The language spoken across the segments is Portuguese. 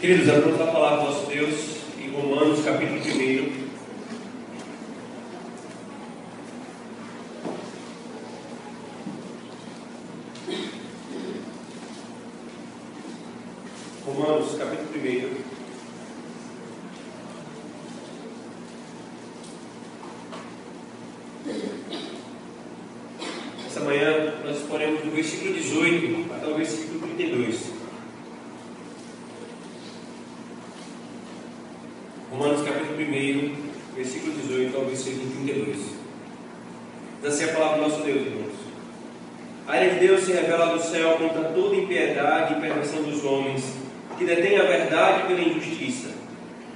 Queridos, vamos a palavra do nosso Deus em Romanos, capítulo 1. Romanos, capítulo 1. Essa manhã nós exporemos do versículo 18 até o versículo 32. Romanos capítulo 1, versículo 18 ao versículo 32. Diz assim a palavra do nosso Deus, irmãos. A ira de Deus se revela do céu contra toda impiedade e perversão dos homens, que detêm a verdade pela injustiça.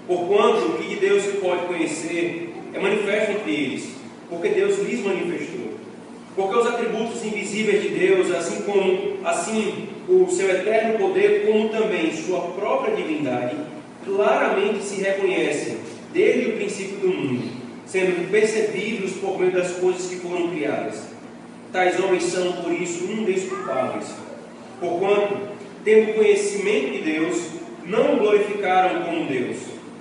Porquanto o que de Deus se pode conhecer é manifesto entre eles, porque Deus lhes manifestou. Porque os atributos invisíveis de Deus, assim como assim o seu eterno poder, como também sua própria divindade, claramente se reconhecem desde o princípio do mundo, sendo percebidos por meio das coisas que foram criadas. Tais homens são, por isso, indesculpáveis. Porquanto, tendo conhecimento de Deus, não o glorificaram como Deus,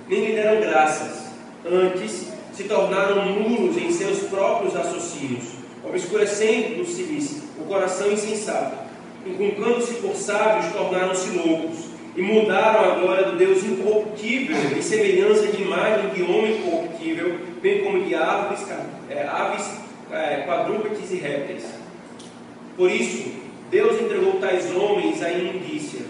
nem lhe deram graças. Antes, se tornaram nulos em seus próprios raciocínios, obscurecendo-se o coração insensato. Inculcando-se por sábios, tornaram-se loucos e mudaram a glória do Deus incorruptível em semelhança de imagem de homem corruptível, bem como de aves, é, aves é, quadrúpedes e répteis. Por isso, Deus entregou tais homens à imundícia,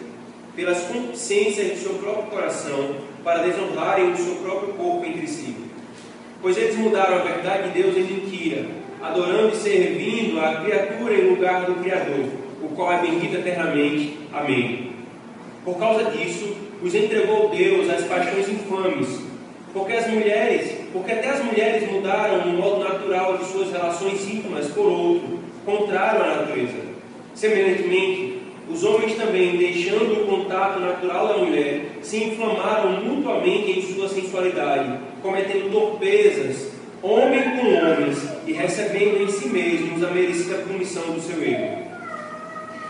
pelas concupiscências de seu próprio coração, para desonrarem o seu próprio corpo entre si. Pois eles mudaram a verdade de Deus em mentira, adorando a criatura em lugar do Criador, o qual é bendito eternamente. Amém. Por causa disso, os entregou Deus às paixões infames, porque as mulheres, porque até as mulheres mudaram no modo natural de suas relações íntimas por outro, contrário à natureza. Semelhantemente, os homens também, deixando o contato natural da mulher, se inflamaram mutuamente em sua sensualidade, cometendo torpezas, homem com homens, e recebendo em si mesmos a merecida punição do seu erro.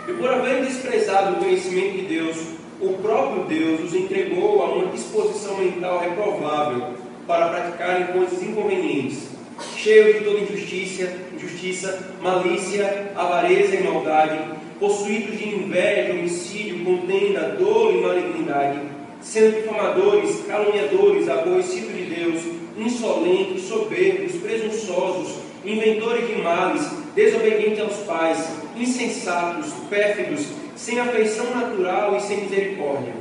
E por haverem desprezado o conhecimento de Deus, o próprio Deus os entregou a uma disposição mental reprovável para praticarem coisas inconvenientes, cheios de toda injustiça, injustiça, malícia, avareza e maldade, possuídos de inveja, homicídio, contenda, dor e malignidade, sendo difamadores, caluniadores, aborrecidos de Deus, insolentes, soberbos, presunçosos, inventores de males, desobedientes aos pais, insensatos, pérfidos, sem afeição natural e sem misericórdia.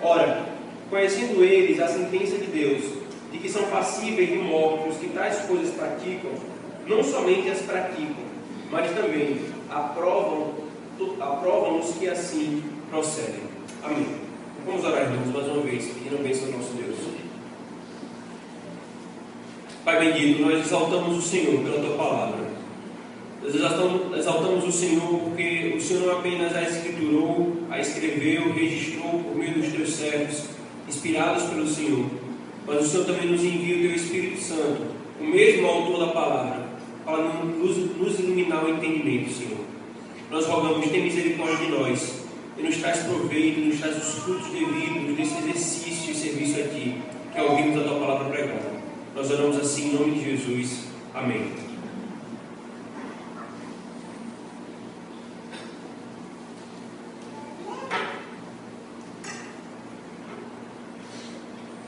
Ora, conhecendo eles a sentença de Deus, de que são passíveis de morte os que tais coisas praticam, não somente as praticam, mas também aprovam, aprovam os que assim procedem. Amém. Vamos orar, irmãos, mais uma vez, pedindo bênção ao nosso Deus. Pai bendito, nós exaltamos o Senhor pela tua palavra. Nós exaltamos, o Senhor porque o Senhor não apenas a escriturou, a escreveu, registrou por meio dos teus servos, inspirados pelo Senhor, mas o Senhor também nos envia o teu Espírito Santo, o mesmo autor da palavra, para nos, nos iluminar o entendimento, Senhor. Nós rogamos, tem misericórdia de nós e nos traz proveito, nos traz os frutos devidos desse exercício e serviço a Ti, que é ouvirmos a Tua palavra pregada. Nós oramos assim em nome de Jesus. Amém.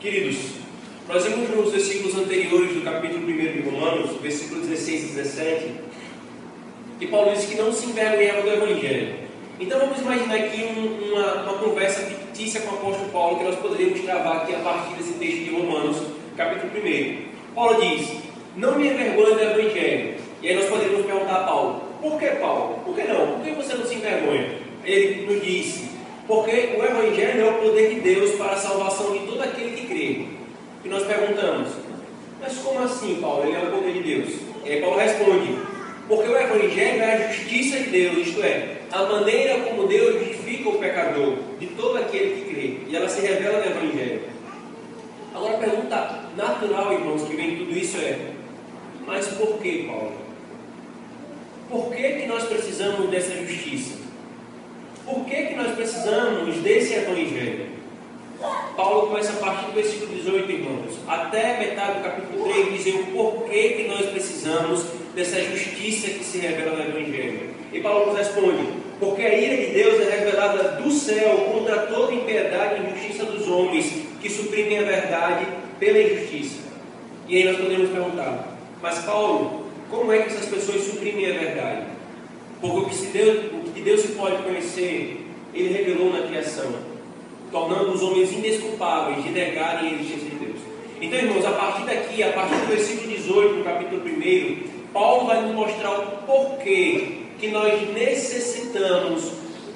Queridos, nós vimos nos versículos anteriores do capítulo 1 de Romanos, versículo 16 e 17, que Paulo disse que não se envergonhava do Evangelho. Então vamos imaginar aqui um, uma, uma, conversa fictícia com o apóstolo Paulo que nós poderíamos travar aqui a partir desse texto de Romanos, capítulo 1. Paulo diz: Não me envergonhe do Evangelho. E aí nós poderíamos perguntar a Paulo: Por que, Paulo? Por que não? Por que você não se envergonha? Ele nos disse: porque o Evangelho é o poder de Deus para a salvação de todo aquele que crê. E nós perguntamos, mas como assim, Paulo? Ele é o poder de Deus? E aí Paulo responde, porque o Evangelho é a justiça de Deus, isto é, a maneira como Deus justifica o pecador, de todo aquele que crê. E ela se revela no Evangelho. Agora a pergunta natural, irmãos, que vem tudo isso é, mas por que, Paulo? Por que, que nós precisamos dessa justiça? Por que, que nós precisamos desse Evangelho? começa a partir do versículo 18, irmãos, até metade do capítulo 3, dizer o porquê que nós precisamos dessa justiça que se revela no Evangelho. E Paulo nos responde: porque a ira de Deus é revelada do céu contra toda impiedade e injustiça dos homens que suprimem a verdade pela injustiça. E aí nós podemos perguntar: mas Paulo, como é que essas pessoas suprimem a verdade? Porque o que, se Deus, o que Deus pode conhecer, Ele revelou na criação, tornando os homens indesculpáveis de negarem a existência de Deus. Então, irmãos, a partir daqui, a partir do versículo 18, no capítulo 1, Paulo vai nos mostrar o porquê que nós necessitamos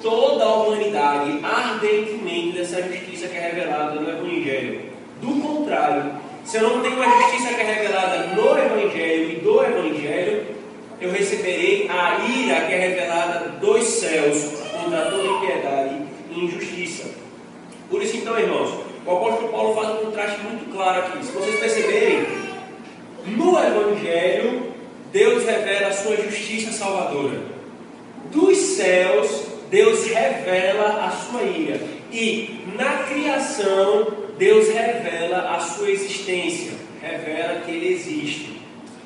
toda a humanidade ardentemente dessa justiça que é revelada no Evangelho. Do contrário, se eu não tenho a justiça que é revelada no Evangelho e do Evangelho, eu receberei a ira que é revelada dos céus contra toda impiedade e injustiça. Por isso, então, irmãos, o apóstolo Paulo faz um contraste muito claro aqui. Se vocês perceberem, no Evangelho, Deus revela a sua justiça salvadora. Dos céus, Deus revela a sua ira. E na criação, Deus revela a sua existência. Revela que Ele existe.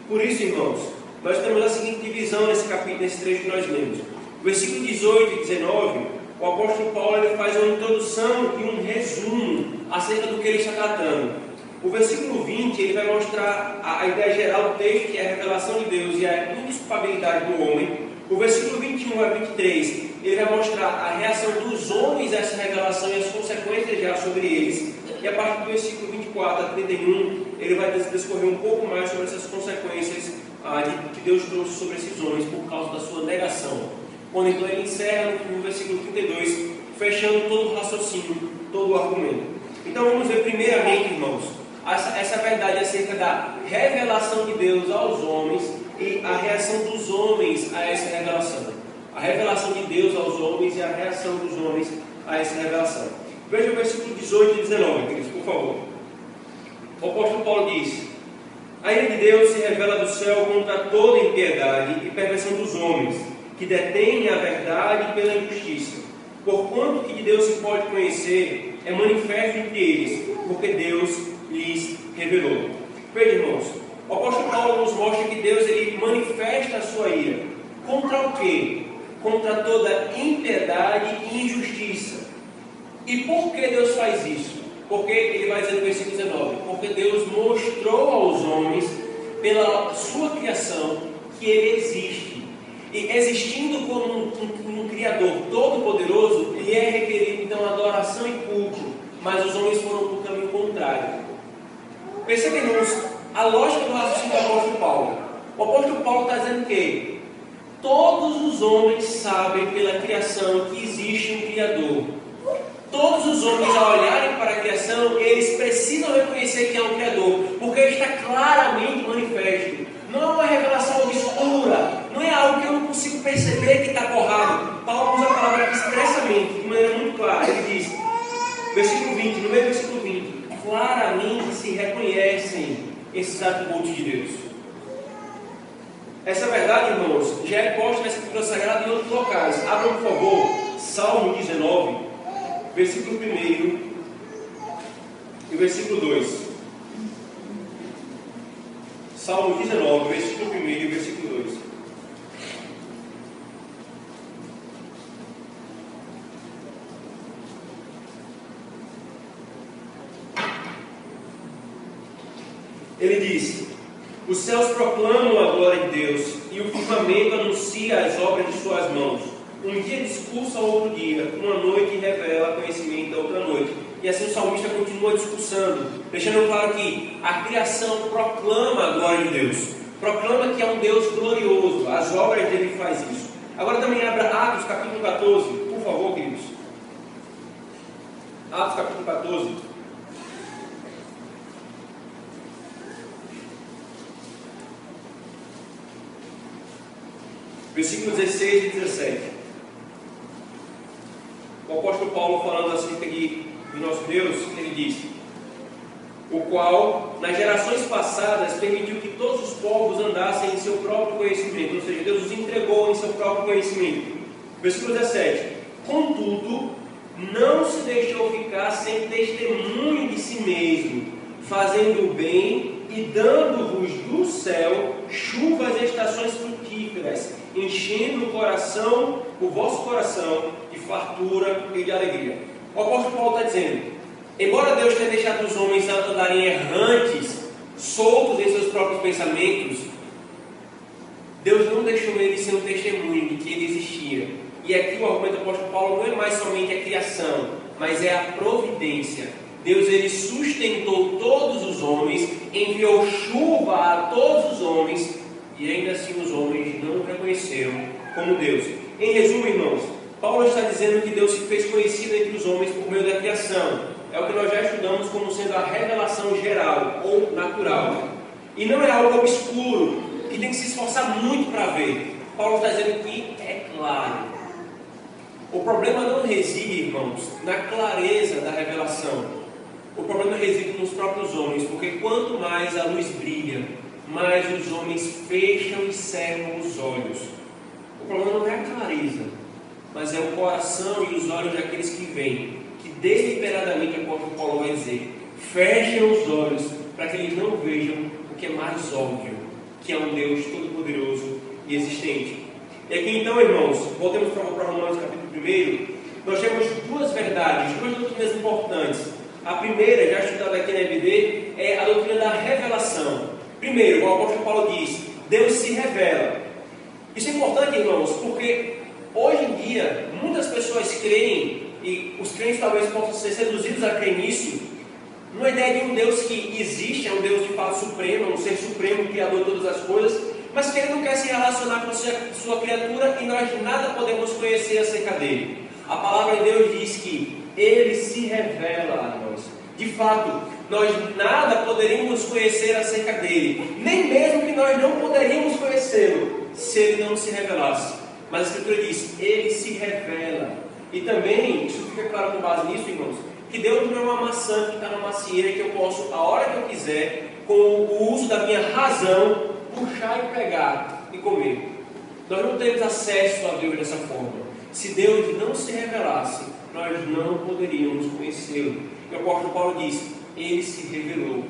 Por isso, irmãos, nós temos a seguinte divisão nesse capítulo, nesse trecho que nós lemos. Versículo 18 e 19, o apóstolo Paulo ele faz uma introdução e um resumo acerca do que ele está tratando. O versículo 20 ele vai mostrar a, ideia geral do texto, que é a revelação de Deus e a indisculpabilidade do homem. O versículo 21 a 23 ele vai mostrar a reação dos homens a essa revelação e as consequências já sobre eles. E a partir do versículo 24 a 31, ele vai discorrer um pouco mais sobre essas consequências ah, que Deus trouxe sobre esses homens por causa da sua negação. Quando então ele encerra no versículo 32, fechando todo o raciocínio, todo o argumento. Então vamos ver primeiramente, irmãos, essa, essa verdade acerca da revelação de Deus aos homens e a reação dos homens a essa revelação. A revelação de Deus aos homens e a reação dos homens a essa revelação. Veja o versículo 18 e 19, queridos, por favor. O apóstolo Paulo diz: A ira de Deus se revela do céu contra toda impiedade e perversão dos homens, que detêm a verdade pela injustiça. Porquanto que de Deus se pode conhecer é manifesto entre eles, porque Deus lhes revelou. Veja, irmãos, o apóstolo Paulo nos mostra que Deus ele manifesta a sua ira. Contra o quê? Contra toda impiedade e injustiça. E por que Deus faz isso? Porque ele vai dizer no versículo 19: Porque Deus mostrou aos homens, pela sua criação, que ele existe. E existindo como um, um, um Criador todo-poderoso, lhe é requerido então adoração e culto, mas os homens foram para o caminho contrário. Percebam, irmãos, a lógica do raciocínio do apóstolo Paulo. O apóstolo Paulo está dizendo que todos os homens sabem pela criação que existe um Criador. Todos os homens, ao olharem para a criação, eles precisam reconhecer que há um Criador, porque ele está claramente manifesto. Não é uma revelação obscura, não é algo que eu não consigo perceber que está corrado. Paulo usa a palavra expressamente, de maneira muito clara. Ele diz, versículo 20, no meio do versículo 20, claramente se reconhecem esses atributos de Deus. Essa verdade, irmãos, já é posta na Escritura Sagrada em outros locais. Abram, por favor, Salmo 19, versículo 1 e versículo 2. Salmo 19, versículo 1 e versículo 2. Ele diz: Os céus proclamam a glória de Deus, e o firmamento anuncia as obras de suas mãos. Um dia discursa outro dia, uma noite revela conhecimento da outra noite. E assim o salmista continua discursando, deixando claro que a criação proclama a glória de Deus, proclama que é um Deus glorioso, as obras dele faz isso. Agora também abra Atos capítulo 14, por favor, queridos. Atos capítulo 14. Versículos 16 e 17. O apóstolo Paulo falando acerca de, de nosso Deus, ele diz: O qual, nas gerações passadas, permitiu que todos os povos andassem em seu próprio conhecimento, ou seja, Deus os entregou em seu próprio conhecimento. Versículo 17: Contudo, não se deixou ficar sem testemunho de si fazendo o bem e dando-vos do céu chuvas e estações frutíferas, enchendo o coração, o vosso coração, de fartura e de alegria. O apóstolo Paulo está dizendo: embora Deus tenha deixado os homens andarem errantes, soltos em seus próprios pensamentos, Deus não deixou eles ser um testemunho de que ele existia. E aqui o argumento do apóstolo Paulo não é mais somente a criação, mas é a providência. Deus ele sustentou todos os homens, enviou chuva a todos os homens, e ainda assim os homens não o reconheceram como Deus. Em resumo, irmãos, Paulo está dizendo que Deus se fez conhecido entre os homens por meio da criação. É o que nós já estudamos como sendo a revelação geral ou natural. E não é algo obscuro, que tem que se esforçar muito para ver. Paulo está dizendo que é claro. O problema não reside, irmãos, na clareza da revelação. O problema reside nos próprios homens, porque quanto mais a luz brilha, mais os homens fecham e cerram os olhos. O problema não é a clareza, mas é o coração e os olhos daqueles que veem, que deliberadamente, apóstolo Paulo vai dizer, fechem os olhos para que eles não vejam o que é mais óbvio, que é um Deus todo-poderoso e existente. E aqui então, irmãos, voltemos para Romanos capítulo 1, nós temos duas verdades, duas doutrinas importantes. A primeira, já estudada aqui na EBD, é a doutrina da revelação. Primeiro, o apóstolo Paulo diz, Deus se revela. Isso é importante, irmãos, porque hoje em dia muitas pessoas creem, e os crentes talvez possam ser seduzidos a crer nisso, numa ideia de um Deus que existe, é um Deus de fato supremo, um ser supremo, criador de todas as coisas, mas que ele não quer se relacionar com sua criatura e nós nada podemos conhecer acerca dele. A palavra de Deus diz que ele se revela a nós. De fato, nós nada poderíamos conhecer acerca dele, nem mesmo que nós não poderíamos conhecê-lo se ele não se revelasse. Mas a Escritura diz: ele se revela. E também, isso fica claro com base nisso, irmãos, que Deus não é uma maçã que está na macieira que eu posso, a hora que eu quiser, com o uso da minha razão, puxar e pegar e comer. Nós não temos acesso a Deus dessa forma. Se Deus não se revelasse, nós não poderíamos conhecê-lo. O apóstolo Paulo diz: Ele se revelou,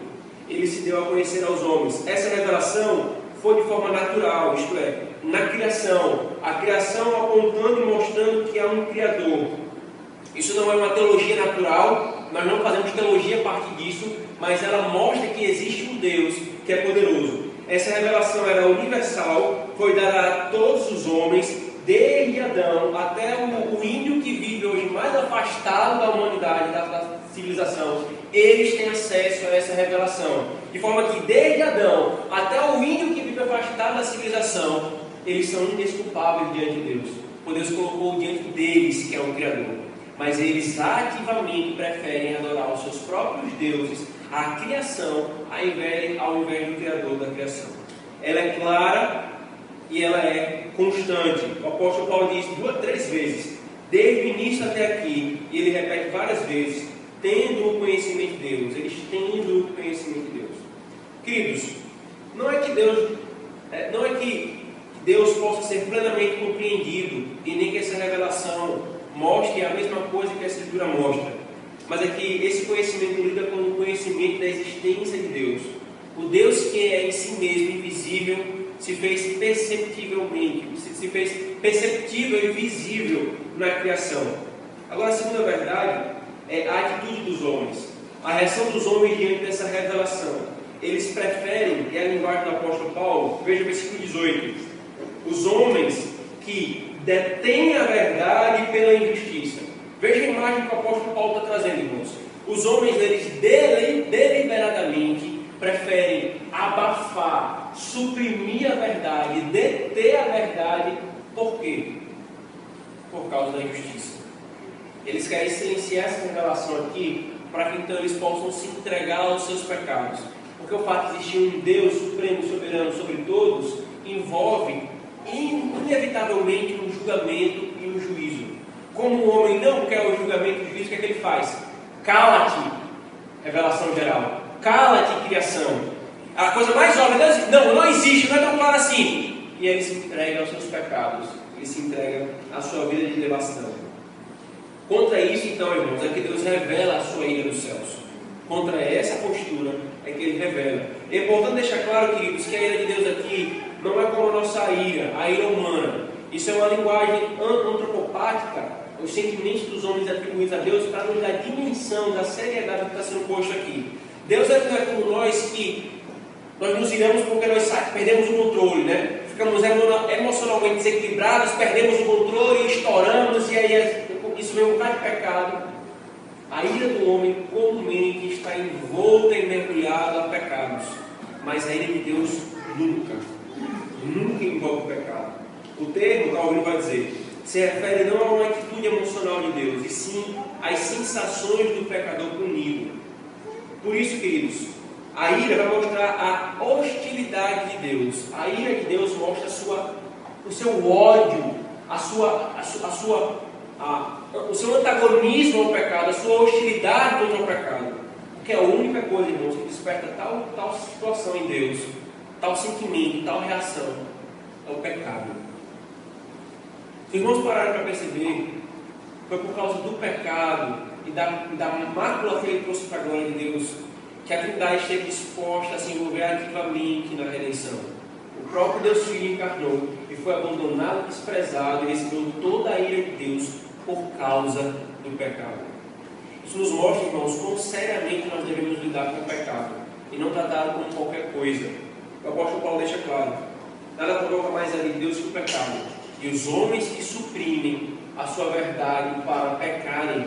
ele se deu a conhecer aos homens. Essa revelação foi de forma natural, isto é, na criação. A criação apontando e mostrando que há um Criador. Isso não é uma teologia natural, nós não fazemos teologia a partir disso, mas ela mostra que existe um Deus que é poderoso. Essa revelação era universal, foi dada a todos os homens, desde Adão até o, o índio que vive hoje mais afastado da humanidade, da, da civilização. Eles têm acesso a essa revelação. De forma que, desde Adão até o índio que vive afastado da civilização, eles são indesculpáveis diante de Deus. O Deus colocou diante deles que é o Criador. Mas eles ativamente preferem adorar os seus próprios deuses a criação ao invés, ao invés do Criador da criação. Ela é clara e ela é constante. O apóstolo Paulo diz duas, três vezes, desde o início até aqui, e ele repete várias vezes, tendo o conhecimento de Deus, eles tendo o conhecimento de Deus. Queridos, não é que Deus, é, não é que Deus possa ser plenamente compreendido e nem que essa revelação mostre a mesma coisa que a Escritura mostra mas é que esse conhecimento lida com o conhecimento da existência de Deus. O Deus que é em si mesmo invisível se fez perceptivelmente, se fez perceptível e visível na criação. Agora, a segunda verdade é a atitude dos homens, a reação dos homens diante dessa revelação. Eles preferem, é a linguagem do apóstolo Paulo, veja o versículo 18: os homens que detêm a verdade pela injustiça Veja a imagem que o apóstolo Paulo está trazendo, irmãos. Os homens, eles deliberadamente preferem abafar, suprimir a verdade, deter a verdade. Por quê? Por causa da injustiça. Eles querem silenciar essa revelação aqui para que então eles possam se entregar aos seus pecados. Porque o fato de existir um Deus supremo, soberano sobre todos, envolve inevitavelmente um julgamento e um juízo. Como o homem não quer o julgamento de juízo, o que, é que ele faz? Cala-te, revelação geral. Cala-te, criação. A coisa mais óbvia, não, não existe, não é tão claro assim. E ele se entrega aos seus pecados, ele se entrega à sua vida de devassidão. Contra isso, então, irmãos, é que Deus revela a sua ira dos céus. contra essa postura é que ele revela. É importante deixar claro, queridos, que a ira de Deus aqui não é como a nossa ira, a ira humana. Isso é uma linguagem antropopática, os sentimentos dos homens atribuídos a Deus, para nos dar dimensão da seriedade que está sendo posto aqui. Deus é, é como nós que nós nos iramos porque nós perdemos o controle, né? Ficamos emocionalmente desequilibrados, perdemos o controle, estouramos, e aí isso um bocado de pecado. A ira do homem comumente está envolta e mergulhada a pecados, mas a ira de Deus nunca, nunca envolve o pecado. O termo, Calvino vai dizer, se refere não a uma atitude emocional de Deus, e sim às sensações do pecador punido. Por isso, queridos, a ira vai mostrar a hostilidade de Deus. A ira de Deus mostra sua, o seu ódio, a sua, a sua, a sua a, o seu antagonismo ao pecado, a sua hostilidade contra o pecado. Porque é a única coisa, irmãos, que desperta tal, tal situação em Deus, tal sentimento, tal reação, é o pecado. Se os irmãos pararam para perceber, foi por causa do pecado e da, da mácula que ele trouxe para a glória de Deus que a Trindade esteve disposta a se envolver ativamente na redenção. O próprio Deus Filho encarnou e foi abandonado, desprezado e recebeu toda a ira de Deus por causa do pecado. Isso nos mostra, irmãos, quão seriamente nós devemos lidar com o pecado e não tratá-lo como qualquer coisa. O apóstolo Paulo deixa claro: nada provoca mais a de Deus que o pecado. E os homens que suprimem a sua verdade para pecarem,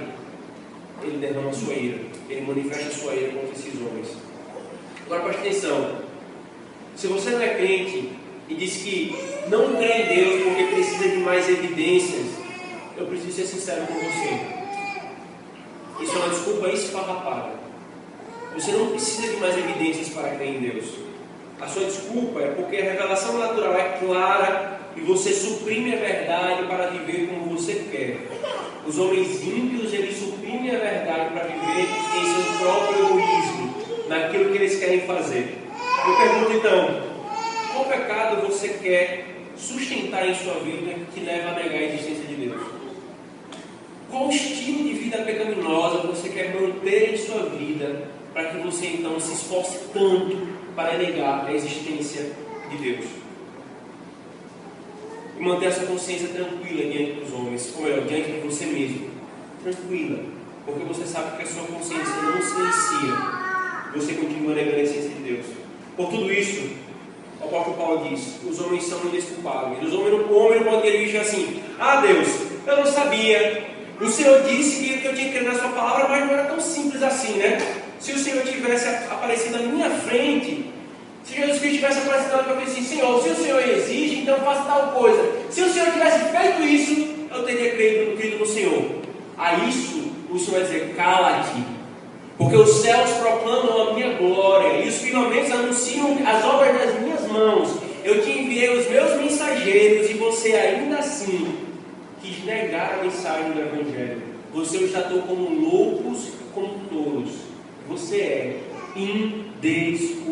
ele derrama a sua ira, ele manifesta a sua ira contra esses homens. Agora preste atenção: se você não é crente e diz que não crê em Deus porque precisa de mais evidências, eu preciso ser sincero com você. Isso é uma desculpa esfarrapada. Você não precisa de mais evidências para crer em Deus. A sua desculpa é porque a revelação natural é clara e você suprime a verdade para viver como você quer. Os homens ímpios, eles suprimem a verdade para viver em seu próprio egoísmo, naquilo que eles querem fazer. Eu pergunto então, qual pecado você quer sustentar em sua vida que leva a negar a existência de Deus? Qual estilo de vida pecaminosa você quer manter em sua vida para que você então se esforce tanto para negar a existência de Deus? E manter essa consciência tranquila diante dos homens, ou melhor, diante de você mesmo. Tranquila, porque você sabe que a sua consciência não silencia. Você continua negando a existência de Deus. Por tudo isso, o apóstolo Paulo diz: os homens são indesculpáveis. O homem não pode dizer assim: Ah, Deus, eu não sabia, o Senhor disse que eu tinha que crer na sua palavra, mas não era tão simples assim, né? Se o Senhor tivesse aparecido na minha frente, se Jesus Cristo tivesse aparecido minha frente assim, Senhor, se o Senhor exige, então faça tal coisa. Se o Senhor tivesse feito isso, eu teria crido, crido no Senhor. A isso, o Senhor vai dizer, cala-te. Porque os céus proclamam a minha glória e os firmamentos anunciam as obras das minhas mãos. Eu te enviei os meus mensageiros e você ainda assim quis negar a mensagem do Evangelho. Você os tratou como loucos, como tolos. Você é indesculpável.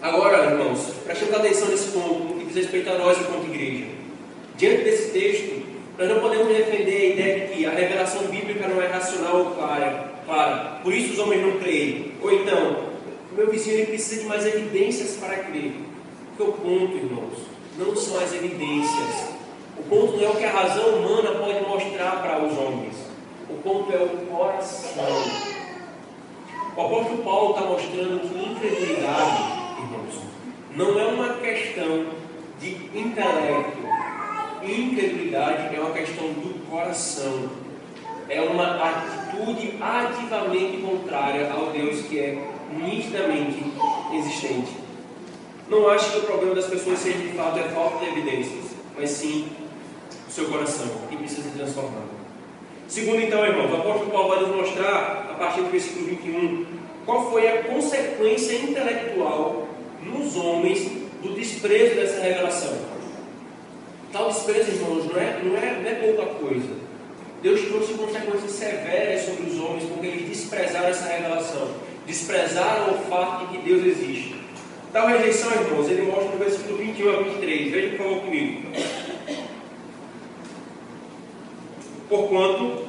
Agora, irmãos, prestemos atenção nesse ponto, que diz respeito a nós enquanto igreja. Diante desse texto, nós não podemos defender a ideia de que a revelação bíblica não é racional ou clara. clara. Por isso os homens não creem. Ou então, meu vizinho precisa de mais evidências para crer. Porque o ponto, irmãos, não são as evidências. O ponto não é o que a razão humana pode mostrar para os homens. O ponto é o coração. O apóstolo Paulo está mostrando que incredulidade, irmãos, não é uma questão de intelecto. Incredulidade é uma questão do coração. É uma atitude ativamente contrária ao Deus que é nitidamente existente. Não acho que o problema das pessoas seja de fato a falta de evidências, mas sim o seu coração, que precisa ser transformado. Segundo, então, irmãos, o apóstolo Paulo vai nos mostrar, a partir do versículo 21, qual foi a consequência intelectual nos homens do desprezo dessa revelação. Tal desprezo, irmãos, não é, não é, não é pouca coisa. Deus trouxe consequências severas sobre os homens porque eles desprezaram essa revelação, desprezaram o fato de que Deus existe. Tal rejeição, irmãos, ele mostra no versículo 21 a 23. Veja favor comigo. Porquanto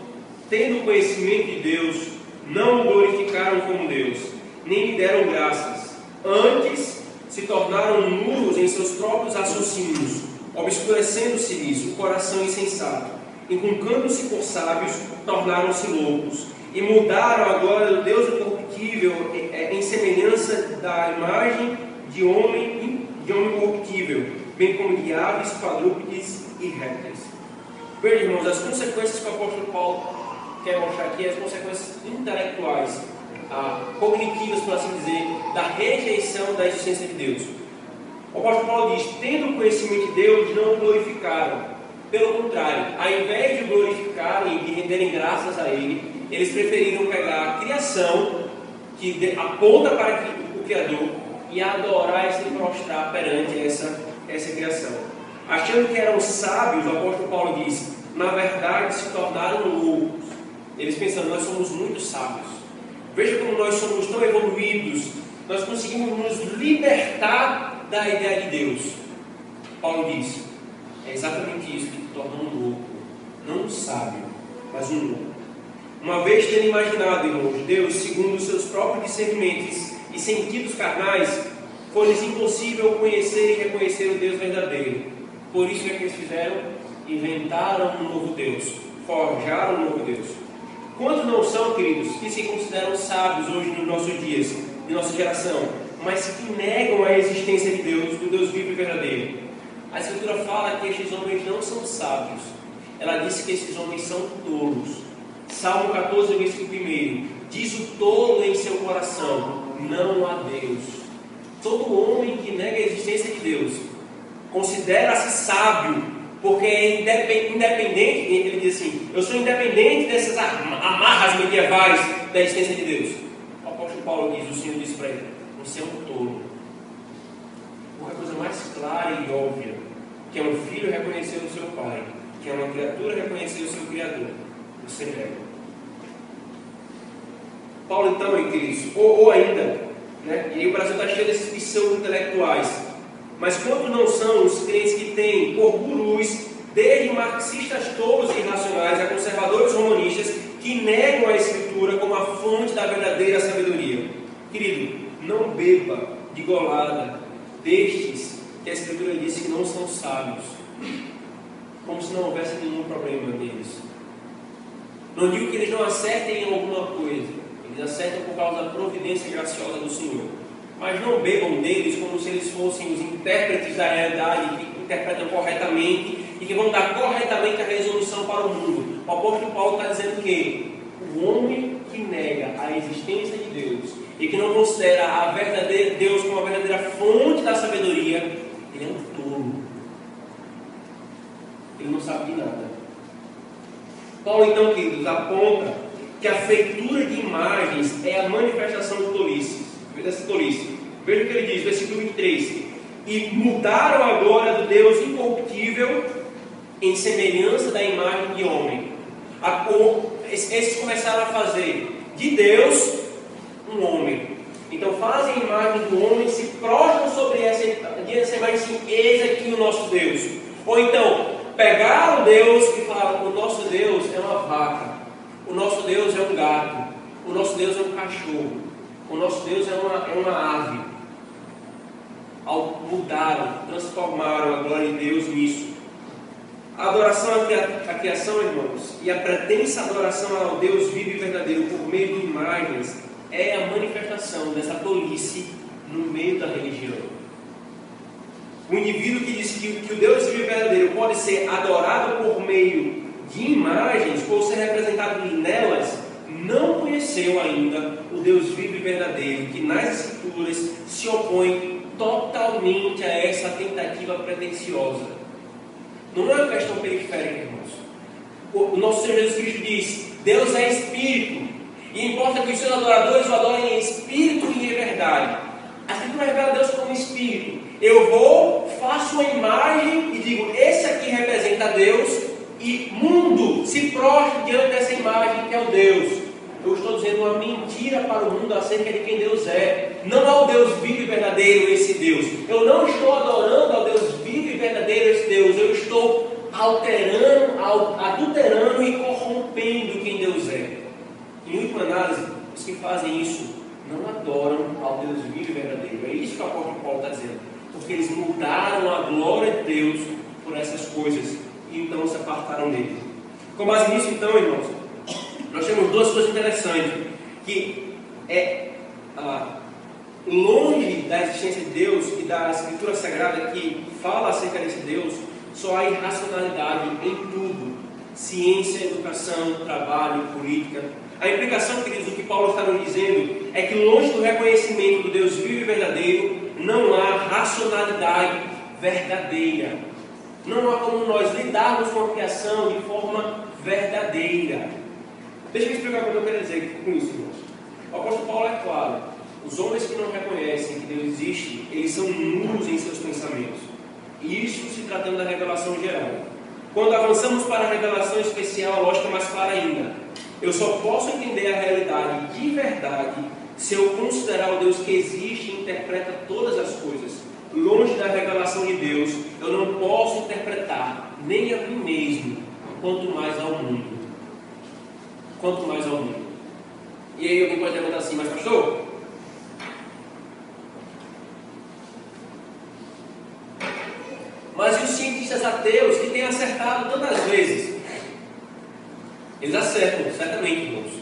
tendo conhecimento de Deus, não o glorificaram como Deus, nem lhe deram graças. Antes se tornaram nulos em seus próprios raciocínios, obscurecendo-se nisso o coração insensato. Encuncando-se por sábios, tornaram-se loucos. E mudaram a glória do Deus incorruptível em semelhança da imagem de homem, de homem corruptível, bem como de aves, quadrúpedes e répteis. Veja, irmãos, as consequências que o apóstolo Paulo quer mostrar aqui, as consequências intelectuais, ah, cognitivas, por assim dizer, da rejeição da existência de Deus. O apóstolo Paulo diz: tendo conhecimento de Deus, não o glorificaram. Pelo contrário, ao invés de glorificarem e de renderem graças a Ele, eles preferiram pegar a criação, que aponta para o Criador, e adorar e se prostrar perante essa, essa criação. Achando que eram sábios, o apóstolo Paulo diz: na verdade se tornaram loucos. Eles pensando, nós somos muito sábios. Veja como nós somos tão evoluídos, nós conseguimos nos libertar da ideia de Deus. Paulo diz: é exatamente isso que te torna um louco, não um sábio, mas um louco. Uma vez tendo imaginado, irmãos, Deus segundo os seus próprios discernimentos e sentidos carnais, foi-lhes impossível conhecer e reconhecer o Deus verdadeiro. Por isso é que eles fizeram? Inventaram um novo Deus, forjaram um novo Deus. Quantos não são, queridos, que se consideram sábios hoje nos nossos dias, de nossa geração, mas que negam a existência de Deus, do Deus vivo e verdadeiro? A Escritura fala que estes homens não são sábios. Ela disse que esses homens são tolos. Salmo 14, versículo 1. Diz o tolo em seu coração: Não há Deus. Todo homem que nega a existência de Deus considera-se sábio, porque é independente, ele diz assim: Eu sou independente dessas amarras medievais da existência de Deus. O apóstolo Paulo diz: O Senhor disse para ele: Você é um tolo. A coisa mais clara e óbvia? Que é um filho reconhecer o seu pai, que é uma criatura reconhecer o seu Criador. Você nega. Paulo, então, queridos, ou, ou ainda, né? e aí o Brasil está cheio desses pseudo-intelectuais, mas quantos não são os crentes que têm por gurus, desde marxistas tolos e irracionais a conservadores romanistas, que negam a Escritura como a fonte da verdadeira sabedoria? Querido, não beba de golada destes que a Escritura disse que não são sábios, como se não houvesse nenhum problema neles. Não digo que eles não acertem em alguma coisa, eles acertam por causa da providência graciosa do Senhor. Mas não bebam deles como se eles fossem os intérpretes da realidade que interpretam corretamente e que vão dar corretamente a resolução para o mundo. O apóstolo Paulo está dizendo que o homem que nega a existência de Deus e que não considera a verdadeira Deus como a verdadeira fonte da sabedoria, ele é um tolo. Ele não sabe de nada. Paulo, então, queridos, aponta que a feitura de imagens é a manifestação de tolice. Dessa tolice. Veja o que ele diz, versículo 23. E mudaram a glória do Deus incorruptível em semelhança da imagem de homem. A, esses começaram a fazer de Deus um homem. Então fazem a imagem do homem, se prostram sobre essa, essa imagem assim, eis aqui o nosso Deus. Ou então, pegaram Deus e falaram, o nosso Deus é uma vaca. O nosso Deus é um gato. O nosso Deus é um cachorro. O nosso Deus é uma, é uma ave. Ao mudaram, transformaram a glória de Deus nisso. A adoração à criação, irmãos, e a pretensa adoração ao Deus vivo e verdadeiro por meio de imagens é a manifestação dessa tolice no meio da religião. O indivíduo que diz que, que o Deus vivo e verdadeiro pode ser adorado por meio de imagens ou ser representado nelas, não conheceu ainda o Deus vivo e verdadeiro, que nas Escrituras se opõe totalmente a essa tentativa pretensiosa. Não é uma questão periférica, irmãos. O nosso Senhor Jesus Cristo diz: Deus é Espírito, e importa que os seus adoradores o adorem em Espírito e em verdade. A Escritura revela Deus como Espírito. Eu vou, faço uma imagem e digo: esse aqui representa Deus, e mundo se prostre diante dessa imagem que é o Deus. Eu estou dizendo uma mentira para o mundo acerca de quem Deus é. Não é o Deus vivo e verdadeiro esse Deus. Eu não estou adorando ao Deus vivo e verdadeiro esse Deus. Eu estou alterando, adulterando e corrompendo quem Deus última análise, os que fazem isso não adoram ao Deus vivo e verdadeiro. É isso que o apóstolo Paulo está dizendo. Porque eles mudaram a glória de Deus por essas coisas e então se apartaram dele. Com base nisso, então, irmãos, nós temos duas coisas interessantes. Que é ah, longe da existência de Deus e da Escritura Sagrada que fala acerca desse Deus, só há irracionalidade em tudo: ciência, educação, trabalho, política. A implicação, queridos, do que Paulo está nos dizendo é que, longe do reconhecimento do Deus vivo e verdadeiro, não há racionalidade verdadeira. Não há como nós lidarmos com a criação de forma verdadeira. Deixa eu explicar o que eu quero dizer com isso, irmãos. O apóstolo Paulo é claro. Os homens que não reconhecem que Deus existe, eles são nulos em seus pensamentos. Isso se tratando da revelação geral. Quando avançamos para a revelação especial, a lógica é mais clara ainda. Eu só posso entender a realidade de verdade se eu considerar o Deus que existe e interpreta todas as coisas. Longe da revelação de Deus, eu não posso interpretar nem a mim mesmo, quanto mais ao mundo. Quanto mais ao mundo. E aí alguém pode perguntar assim, mas pastor, Mas e os cientistas ateus que têm acertado tantas vezes? Eles acertam, certamente, irmãos.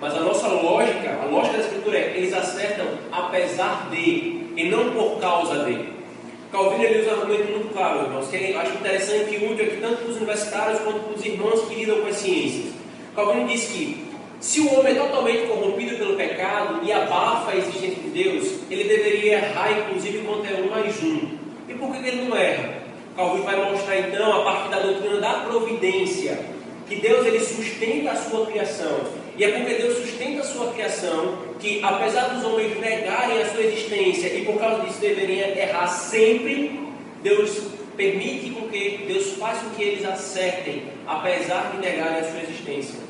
Mas a nossa lógica, a lógica da Escritura é: eles acertam apesar de e não por causa de. Calvino ele usa um argumento muito claro, irmãos, que eu acho interessante e útil aqui tanto para os universitários quanto para os irmãos que lidam com as ciências. Calvino diz que se o homem é totalmente corrompido pelo pecado e abafa a existência de Deus, ele deveria errar, inclusive, quanto é um mais um. E por que ele não erra? Calvino vai mostrar então, a partir da doutrina da providência, que Deus ele sustenta a sua criação. E é porque Deus sustenta a sua criação que, apesar dos homens negarem a sua existência e por causa disso deveriam errar sempre, Deus permite com que Deus faça com que eles acertem, apesar de negarem a sua existência.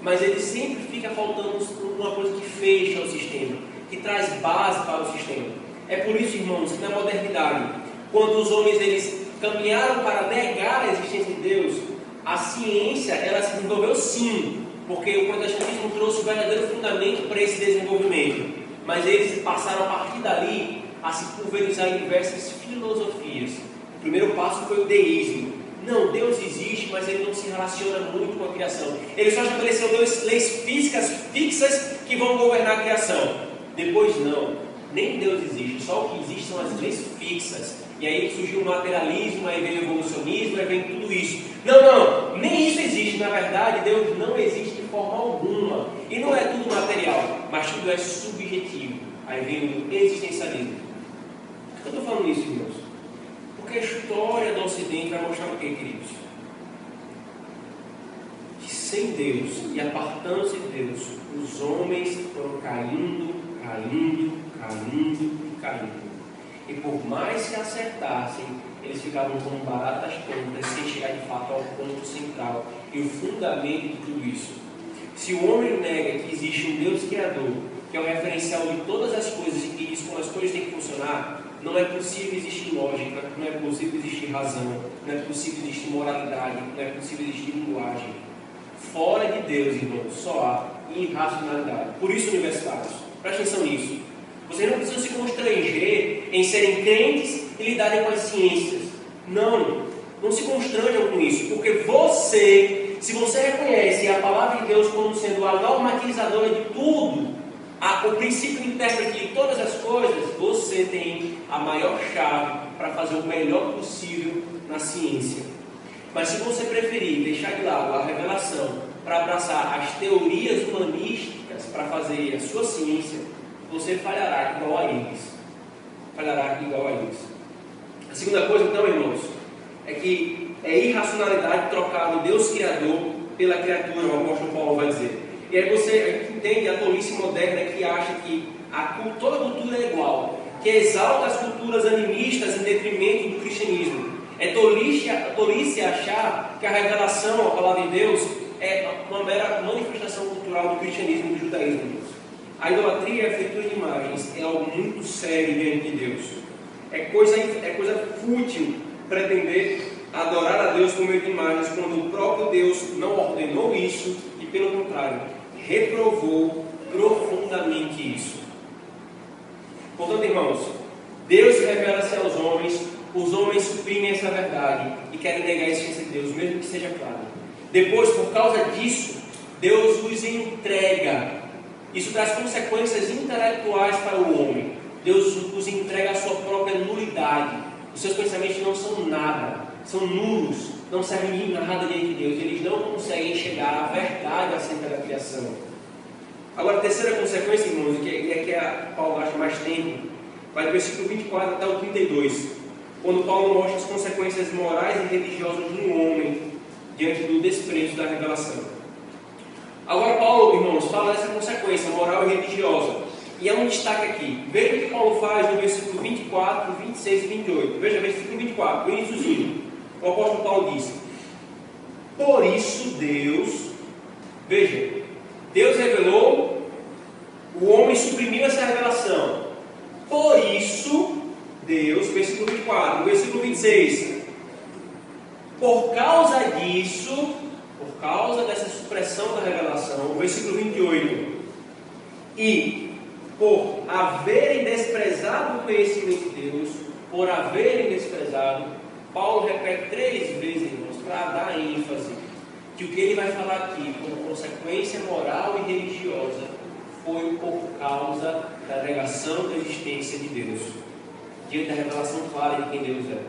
Mas ele sempre fica faltando uma coisa que fecha o sistema, que traz base para o sistema. É por isso, irmãos, que na modernidade, quando os homens eles caminharam para negar a existência de Deus, a ciência ela se desenvolveu sim, porque o protestantismo trouxe o verdadeiro fundamento para esse desenvolvimento. Mas eles passaram a partir dali a se pulverizar em diversas filosofias. O primeiro passo foi o deísmo. Não, Deus existe, mas ele não se relaciona muito com a criação. Ele só estabeleceu leis físicas fixas que vão governar a criação. Depois não, nem Deus existe, só o que existe são as leis fixas. E aí surgiu o materialismo, aí vem o evolucionismo, aí vem tudo isso. Não, não, nem isso existe. Na verdade, Deus não existe de forma alguma. E não é tudo material, mas tudo é subjetivo. Aí vem o existencialismo. Por que eu estou falando isso, irmãos? Porque a história do Ocidente vai mostrar o que, queridos? Que sem Deus e apartando-se de Deus, os homens foram caindo, caindo, caindo e caindo. E por mais que acertassem, eles ficavam como baratas tontas, sem chegar de fato ao ponto central e o fundamento de tudo isso. Se o homem nega que existe um Deus Criador, que é o referencial de todas as coisas e que diz como as coisas têm que funcionar, não é possível existir lógica, não é possível existir razão, não é possível existir moralidade, não é possível existir linguagem. Fora de Deus, irmão, só há irracionalidade. Por isso, universitários, preste atenção nisso. Vocês não precisam se constranger em serem crentes e lidarem com as ciências. Não, não se constranjam com isso, porque você, se você reconhece a palavra de Deus como sendo a normatizadora de tudo, a, o princípio intérprete de todas as coisas, você tem a maior chave para fazer o melhor possível na ciência. Mas se você preferir deixar de lado a revelação para abraçar as teorias humanísticas para fazer a sua ciência, você falhará igual a eles. Falhará igual a eles. A segunda coisa, então, irmãos, é que é irracionalidade trocar o Deus Criador pela criatura, o apóstolo Paulo vai dizer. E aí você entende a tolice moderna que acha que a, toda cultura é igual, que exalta as culturas animistas em detrimento do cristianismo. É tolice, tolice achar que a revelação, a palavra de Deus, é uma mera manifestação cultural do cristianismo e do judaísmo. A idolatria e a feitura de imagens é algo muito sério diante de Deus. É coisa, é coisa fútil pretender adorar a Deus por meio de imagens quando o próprio Deus não ordenou isso e, pelo contrário, reprovou profundamente isso. Portanto, irmãos, Deus revela-se aos homens, os homens suprimem essa verdade e querem negar a existência de Deus, mesmo que seja claro. Depois, por causa disso, Deus os entrega. Isso traz consequências intelectuais para o homem. Deus os entrega a sua própria nulidade. Os seus pensamentos não são nada, são nulos, não servem de nada diante de Deus. Eles não conseguem chegar à verdade acerca da criação. Agora, a terceira consequência, irmãos, que é, que é a Paulo gasta mais tempo, vai do versículo 24 até o 32, quando Paulo mostra as consequências morais e religiosas de um homem diante do desprezo da revelação. Agora, Paulo, irmãos, fala dessa consequência moral e religiosa. E é um destaque aqui. Veja o que Paulo faz no versículo 24, 26 e 28. Veja, versículo 24, o. O apóstolo Paulo diz: Por isso Deus, veja, Deus revelou, o homem suprimiu essa revelação. Por isso, Deus, versículo 24, versículo 26. Por causa disso, causa dessa supressão da revelação, versículo 28. E por haverem desprezado o conhecimento de Deus, por haverem desprezado, Paulo repete três vezes, irmãos, para dar ênfase que o que ele vai falar aqui, como consequência moral e religiosa, foi por causa da negação da existência de Deus, diante da revelação clara de quem Deus é.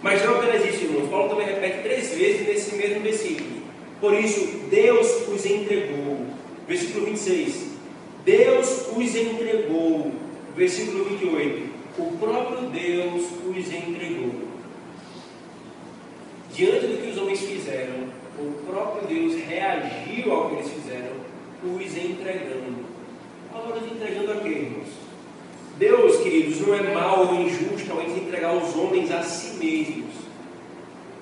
Mas não apenas isso, irmãos, Paulo também repete três vezes nesse mesmo versículo. Por isso, Deus os entregou. Versículo 26. Deus os entregou. Versículo 28. O próprio Deus os entregou. Diante do que os homens fizeram, o próprio Deus reagiu ao que eles fizeram, os entregando. Agora, os entregando a quê, irmãos? Deus, queridos, não é mau ou injusto ao entregar os homens a si mesmos.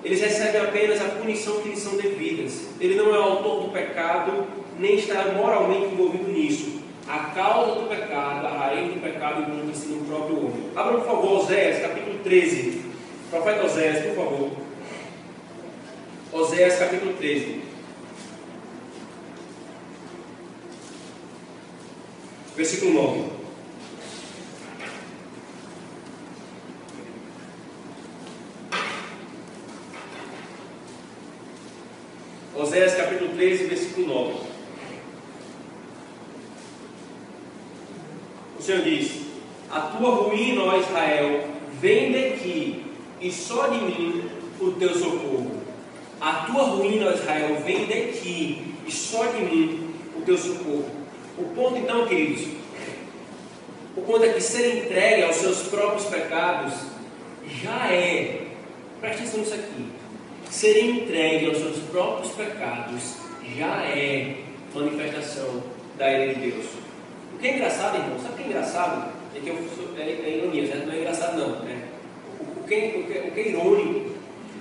Eles recebem apenas a punição que lhes são devidas. Ele não é o autor do pecado, nem está moralmente envolvido nisso. A causa do pecado, a raiz do pecado encontra-se no próprio homem. Abra, por favor, Oséias, capítulo 13. Profeta Oséias, por favor. Oséias capítulo 13. Versículo 9. Oséias capítulo 13, versículo 9. O Senhor diz: A tua ruína, ó Israel, vem ti, e só de mim o teu socorro. A tua ruína, ó Israel, vem ti, e só de mim o teu socorro. O ponto, então, queridos, o ponto é que ser entregue aos seus próprios pecados já é, preste atenção nisso aqui, ser entregue aos seus próprios pecados já é manifestação da ira de Deus. O que é engraçado, irmão, sabe o que é engraçado? É que eu, é, é ironia, certo? não é engraçado não. Né? O, o, que, o, que, o que é irônico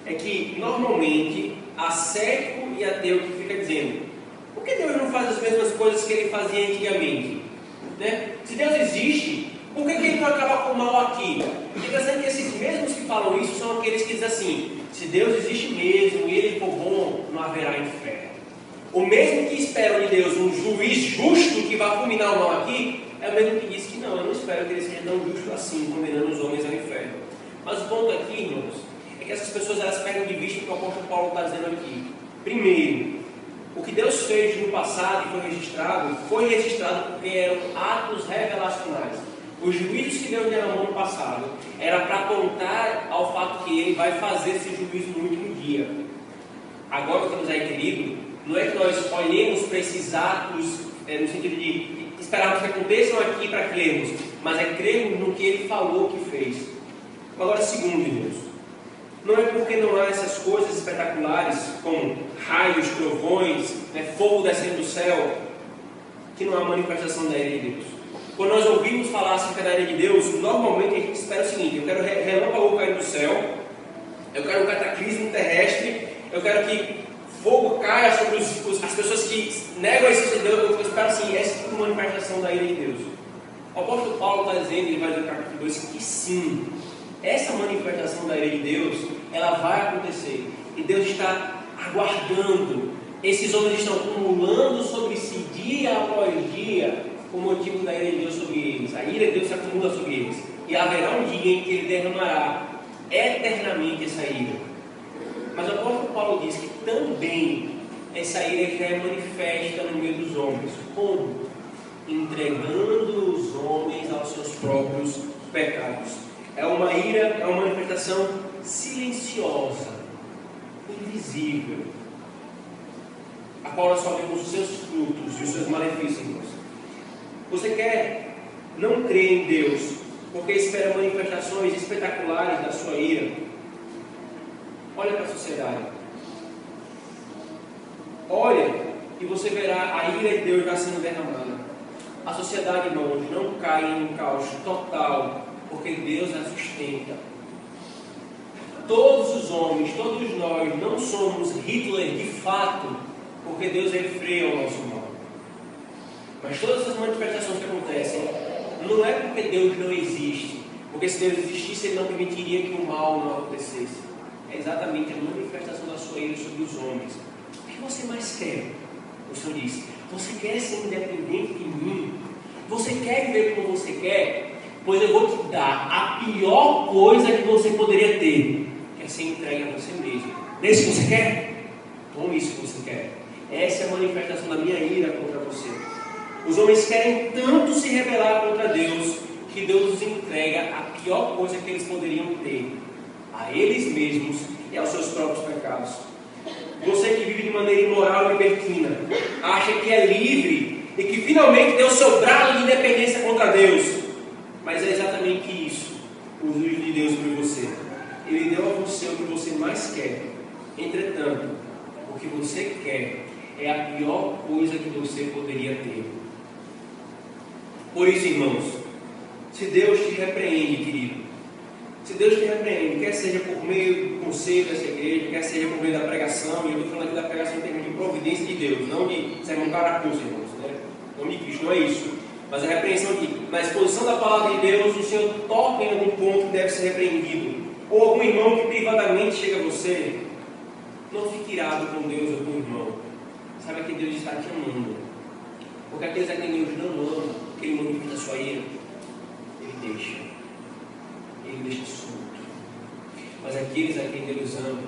é que normalmente há cético e ateu que fica dizendo por que Deus não faz as mesmas coisas que ele fazia antigamente? Né? Se Deus existe, por que, que ele não acaba com o mal aqui? Interessante que esses mesmos que falam isso são aqueles que dizem assim: se Deus existe mesmo e ele for bom, não haverá inferno. O mesmo que esperam de Deus um juiz justo que vai fulminar o mal aqui, é o mesmo que diz que não, eu não espero que ele seja tão justo assim, condenando os homens ao inferno. Mas o ponto aqui, irmãos, é que essas pessoas elas perdem de vista o que o apóstolo Paulo está dizendo aqui. Primeiro, o que Deus fez no passado e foi registrado, foi registrado porque eram atos revelacionais. Os juízos que Deus derramou no passado era para apontar ao fato que Ele vai fazer esse juízo no último dia. Agora que nos é querido, não é que nós olhemos para esses atos é, no sentido de esperarmos que aconteçam aqui para crermos, mas é crermos no que Ele falou que fez. Agora, segundo, irmãos, não é porque não há essas coisas espetaculares, como raios, trovões, né, fogo descendo do céu, que não há manifestação da ira de Deus. Quando nós ouvimos falar acerca da ira de Deus, normalmente a gente espera o seguinte: eu quero relâmpago cair do céu, eu quero um cataclismo terrestre, eu quero que fogo caia sobre os, os, as pessoas que negam a existência de Deus. Eu espero assim, essa é uma manifestação da ira de Deus. O apóstolo Paulo está dizendo, ele vai no capítulo 2, que sim, essa manifestação da ira de Deus, ela vai acontecer. E Deus está aguardando esses homens estão acumulando sobre si dia após dia o motivo da ira de Deus sobre eles. A ira de Deus se acumula sobre eles. E haverá um dia em que ele derramará eternamente essa ira. Mas o apóstolo Paulo diz que também essa ira já é manifesta no meio dos homens. Como? Entregando os homens aos seus próprios pecados. É uma ira, é uma manifestação silenciosa, invisível, a qual nós só vemos os seus frutos e os seus malefícios. Você quer não crer em Deus porque espera manifestações espetaculares da sua ira? Olha para a sociedade. Olha e você verá a ira de Deus já sendo derramada. A sociedade, irmãos, não cai em um caos total porque Deus a sustenta. Todos os homens, todos nós não somos Hitler de fato, porque Deus refreia o nosso mal. Mas todas as manifestações que acontecem, não é porque Deus não existe, porque se Deus existisse, Ele não permitiria que o mal não acontecesse. É exatamente a manifestação da sua ira sobre os homens. O que você mais quer? O Senhor disse: Você quer ser independente de mim? Você quer viver como você quer? Pois eu vou te dar a pior coisa que você poderia ter, que é ser entregue a você mesmo. É isso que você quer? Tome isso que você quer. Essa é a manifestação da minha ira contra você. Os homens querem tanto se rebelar contra Deus que Deus os entrega a pior coisa que eles poderiam ter, a eles mesmos e aos seus próprios pecados. Você que vive de maneira imoral e libertina, acha que é livre e que finalmente deu seu braço de independência contra Deus. Mas é exatamente isso, o juízo de Deus sobre você. Ele deu a você o que você mais quer. Entretanto, o que você quer é a pior coisa que você poderia ter. Por isso, irmãos, se Deus te repreende, querido, se Deus te repreende, quer seja por meio do conselho dessa igreja, quer seja por meio da pregação, e eu estou falando aqui da pregação em termos de providência de Deus, não de sermão carapuça, irmãos, né? Não de Cristo, não é isso. Mas a repreensão aqui, na exposição da palavra de Deus, o Senhor toca em algum ponto que deve ser repreendido. Ou algum irmão que privadamente chega a você, não fique irado com Deus ou com o irmão. Sabe que Deus está te amando. Porque aqueles a quem Deus não ama, que ele manifesta a sua ira, ele deixa. Ele deixa solto. Mas aqueles a quem Deus ama,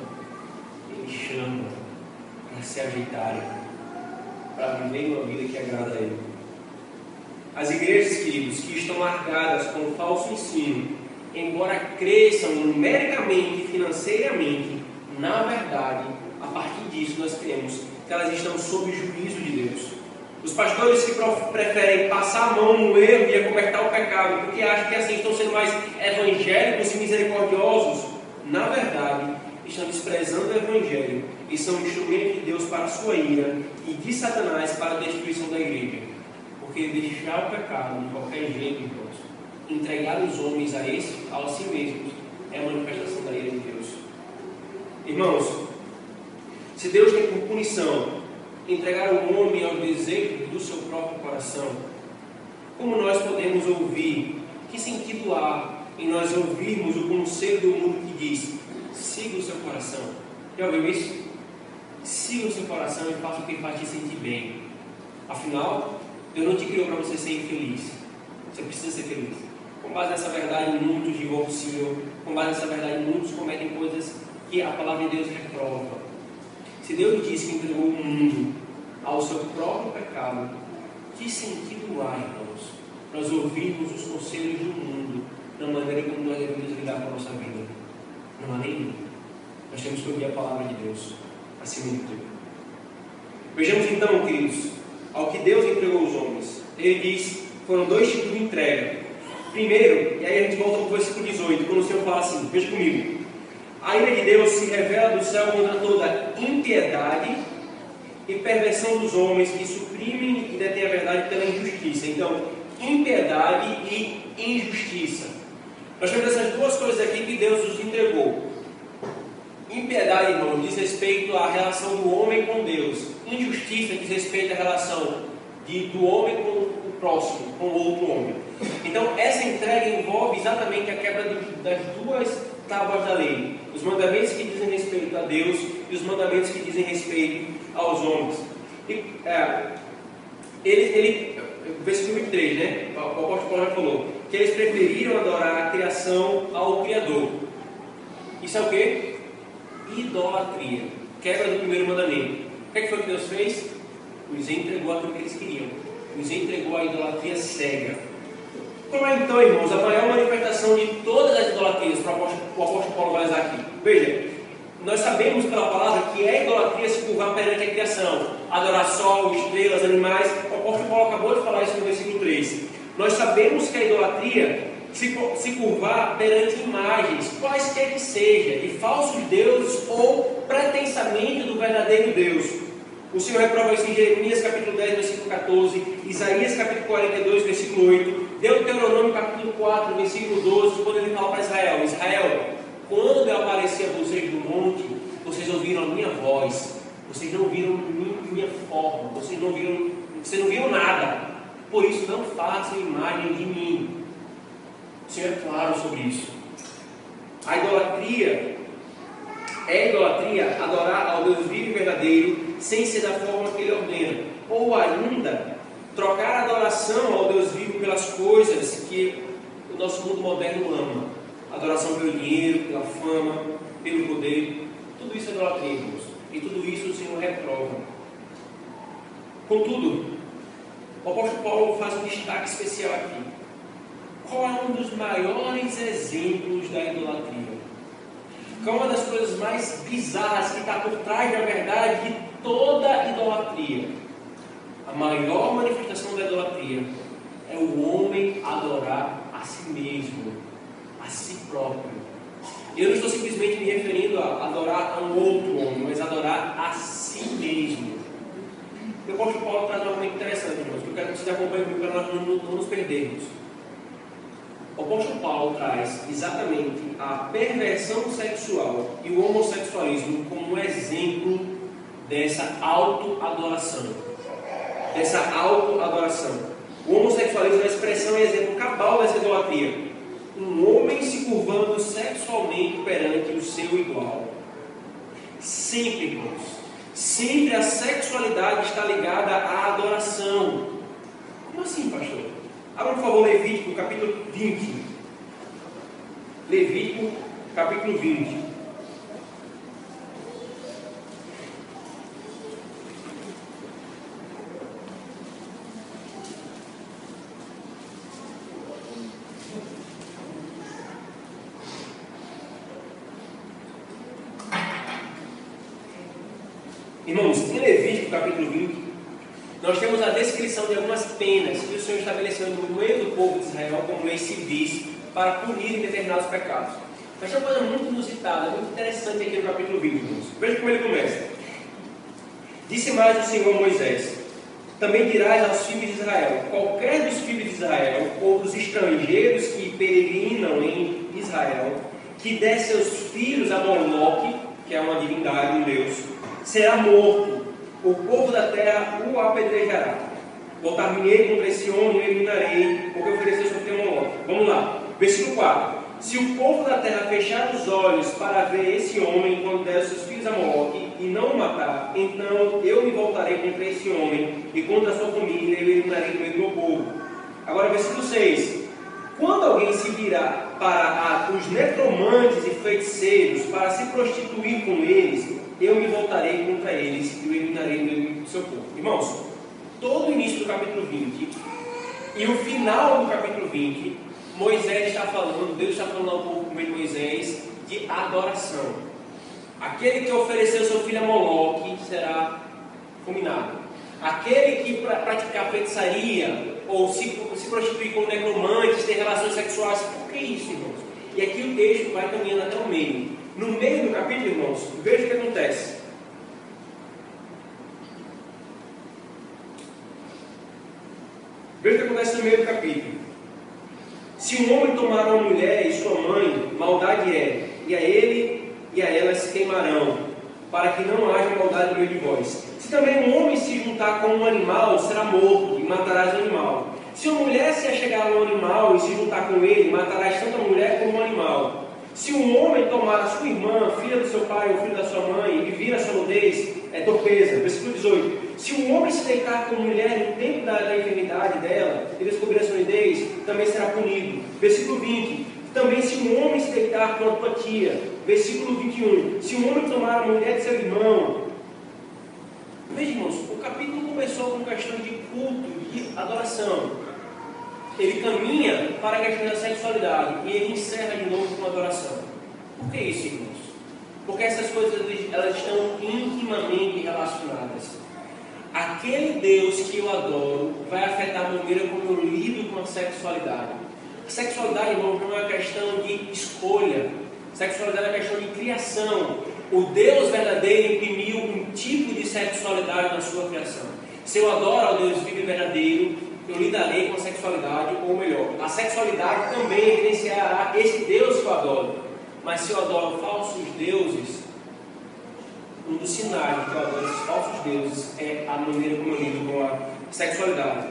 ele chama para se ajeitarem, para viver uma vida que agrada a Ele. As igrejas, queridos, que estão marcadas com o falso ensino, embora cresçam numericamente e financeiramente, na verdade, a partir disso nós cremos que elas estão sob o juízo de Deus. Os pastores que preferem passar a mão no erro e acobertar o pecado, porque acham que assim estão sendo mais evangélicos e misericordiosos, na verdade, estão desprezando o Evangelho e são instrumentos de Deus para a sua ira e de Satanás para a destruição da igreja. Porque deixar o pecado de qualquer jeito, irmãos, entregar os homens a esse, a si mesmos, é a manifestação da ira de Deus. Irmãos, se Deus tem por punição entregar o homem ao desejo do seu próprio coração, como nós podemos ouvir? Que sentido há em nós ouvirmos o conselho do mundo que diz: siga o seu coração? Já ouviu isso? Siga o seu coração e faça o que faz te sentir bem. Afinal, Deus não te criou para você ser infeliz. Você precisa ser feliz. Com base nessa verdade, muitos divorciam. Com base nessa verdade, muitos cometem coisas que a palavra de Deus reprova. Se Deus disse que entregou o mundo ao seu próprio pecado, que sentido há, irmãos, nós ouvirmos os conselhos do mundo da maneira como nós devemos lidar com a nossa vida? Não há nenhum. Nós temos que ouvir a palavra de Deus, acima de tudo. Vejamos então, queridos, ao que Deus entregou aos homens. Ele diz: foram dois tipos de entrega. Primeiro, e aí a gente volta para o versículo 18, quando o Senhor fala assim: veja comigo. A ira de Deus se revela do céu contra toda impiedade e perversão dos homens que suprimem e detêm a verdade pela injustiça. Então, impiedade e injustiça. Nós temos essas duas coisas aqui que Deus nos entregou. Impiedade, irmão, diz respeito à relação do homem com Deus. Injustiça diz respeito à relação de, do homem com o próximo, com o outro homem. Então, essa entrega envolve exatamente a quebra do, das duas tábuas da lei, os mandamentos que dizem respeito a Deus e os mandamentos que dizem respeito aos homens. E, é, ele, ele, versículo 23, né? O apóstolo Paulo já falou que eles preferiram adorar a criação ao Criador. Isso é o que? Idolatria. Quebra do primeiro mandamento. O que, é que foi que Deus fez? Os entregou aquilo que eles queriam. Os entregou à idolatria cega. Qual é então, irmãos, a maior manifestação de todas as idolatrias que o apóstolo, Paulo vai usar aqui? Veja, nós sabemos pela palavra que é idolatria se curvar perante a criação, adorar sol, estrelas, animais. O apóstolo Paulo acabou de falar isso no versículo 3. Nós sabemos que a idolatria se, se curvar perante imagens, quaisquer que seja, de falsos deuses ou pretensamente do verdadeiro Deus. O Senhor reprova isso em Jeremias capítulo 10, versículo 14, Isaías capítulo 42, versículo 8, Deuteronômio capítulo 4, versículo 12, quando ele fala para Israel, Israel, quando eu apareci a vocês no monte, vocês ouviram a minha voz, vocês não viram minha forma, vocês não viram, vocês não viram nada. Por isso não façam imagem de mim. O Senhor é claro sobre isso. A idolatria é idolatria adorar ao Deus vivo e verdadeiro sem ser da forma que ele ordena. Ou ainda, trocar a adoração ao Deus vivo pelas coisas que o nosso mundo moderno ama adoração pelo dinheiro, pela fama, pelo poder. Tudo isso é idolatria. E tudo isso o Senhor reprova. Contudo, o apóstolo Paulo faz um destaque especial aqui. Qual é um dos maiores exemplos da idolatria? Qual é uma das coisas mais bizarras que está por trás da verdade de toda idolatria? A maior manifestação da idolatria é o homem adorar a si mesmo a si próprio. Eu não estou simplesmente me referindo a adorar a um outro homem, mas adorar a si mesmo. O apóstolo Paulo traz um argumento interessante, irmãos, que eu quero que vocês acompanhem para nós não nos perdermos. O apóstolo Paulo traz exatamente a perversão sexual e o homossexualismo como um exemplo dessa autoadoração. Dessa autoadoração. O homossexualismo é a expressão e exemplo cabal dessa idolatria um homem se curvando sexualmente perante o seu igual. Sempre, irmãos. Sempre a sexualidade está ligada à adoração. Como assim, pastor? Abra, por favor, Levítico, capítulo 20. Levítico, capítulo 20. Irmãos, em Levítico capítulo 20, nós temos a descrição de algumas penas que o Senhor estabeleceu no meio do povo de Israel como leis civis para punir determinados pecados. Mas tem uma coisa muito inusitada, muito interessante aqui no capítulo 20, irmãos. Veja como ele começa. Disse mais o Senhor Moisés: Também dirás aos filhos de Israel: qualquer dos filhos de Israel ou dos estrangeiros que peregrinam em Israel, que der seus filhos a Moloque, que é uma divindade, um Deus, será morto. O povo da terra o apedrejará. Voltar-me-ei contra esse homem e eliminarei, porque ofereceu seu filho Vamos lá. Versículo 4. Se o povo da terra fechar os olhos para ver esse homem quando der seus filhos a Moloque e não o matar, então eu me voltarei contra esse homem e contra a sua família e eliminarei do meio do meu povo. Agora, versículo 6. Quando alguém se virar para os necromantes e feiticeiros para se prostituir com eles, eu me voltarei contra eles e o eliminarei do seu povo. Irmãos, todo o início do capítulo 20 e o final do capítulo 20, Moisés está falando, Deus está falando ao povo por meio de Moisés, de adoração. Aquele que ofereceu seu filho a Moloque será fulminado. Aquele que pra, praticar feitiçaria ou se, se prostituir com necromantes, ter relações sexuais, por que isso, irmãos? E aqui o texto vai caminhando até o meio. No meio do capítulo, irmãos, veja o que acontece. Veja o que acontece no meio do capítulo. Se um homem tomar uma mulher e sua mãe, maldade é, e a ele e a ela se queimarão, para que não haja maldade no meio de vós. Se também um homem se juntar com um animal, será morto, e matarás o animal. Se uma mulher se achegar ao animal e se juntar com ele, matarás tanto a mulher como o animal. Se um homem tomar a sua irmã, filha do seu pai ou filho da sua mãe, e vir a sua nudez, é torpeza. Versículo 18. Se um homem se deitar com mulher no tempo da, da enfermidade dela e descobrir a sua nudez, também será punido. Versículo 20. Também se um homem se deitar com a tua tia. Versículo 21. Se um homem tomar a mulher de seu irmão. Veja, irmãos, o capítulo começou com questão de culto, de adoração. Ele caminha para a questão da sexualidade e ele encerra de novo com adoração. Por que isso, irmãos? Porque essas coisas elas estão intimamente relacionadas. Aquele Deus que eu adoro vai afetar a maneira como eu lido com a sexualidade. A sexualidade, irmão, não é uma questão de escolha. A sexualidade é uma questão de criação. O Deus verdadeiro imprimiu um tipo de sexualidade na sua criação. Se eu adoro ao Deus vivo e verdadeiro, eu lidarei com a sexualidade, ou melhor, a sexualidade também evidenciará esse Deus que eu adoro. Mas se eu adoro falsos deuses, um dos sinais que eu adoro esses falsos deuses é a maneira como eu lido com a sexualidade.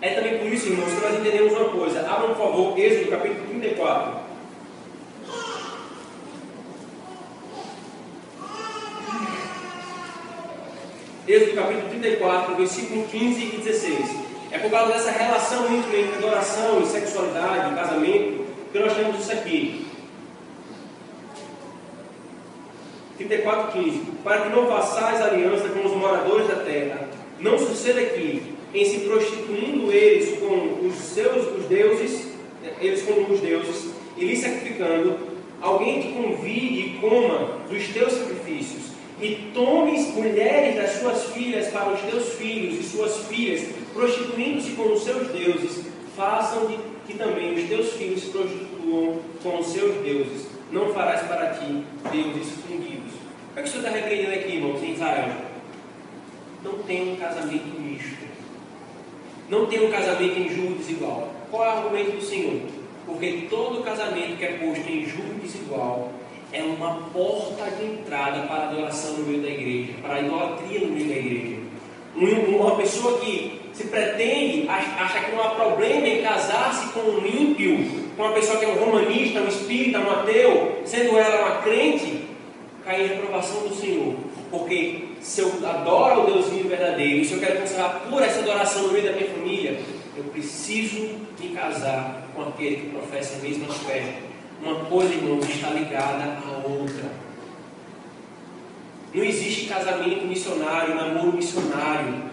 É também por isso, irmãos, que nós entendemos uma coisa. Abram, por favor, Êxodo capítulo 34. Êxodo capítulo 34, versículo 15 e 16. É por causa dessa relação entre adoração e sexualidade, casamento, que nós temos isso aqui. 34,15 Para que não façais aliança com os moradores da terra, não suceda que, em se prostituindo eles com os seus os deuses, eles com os deuses, e lhe sacrificando, alguém te convide e coma dos teus sacrifícios, e tomes mulheres das suas filhas para os teus filhos e suas filhas, prostituindo-se com os seus deuses, façam que também os teus filhos se prostituam com os seus deuses. Não farás para ti deuses fundidos. O que, é que o Senhor está repreendendo aqui, irmãos, em Israel? Não tem um casamento misto. Não tem um casamento em julgo desigual. Qual é o argumento do Senhor? Porque todo casamento que é posto em julgo desigual é uma porta de entrada para a adoração no meio da igreja, para a idolatria no meio da igreja. Uma pessoa que se pretende, acha que não há problema em casar-se com um ímpio, com uma pessoa que é um romanista, um espírita, um ateu, sendo ela uma crente, cai em reprovação do Senhor. Porque se eu adoro o Deus vivo verdadeiro, se eu quero conservar pura essa adoração no meio da minha família, eu preciso me casar com aquele que professa a mesma fé. Uma coisa, irmão, está ligada à outra. Não existe casamento missionário, namoro missionário.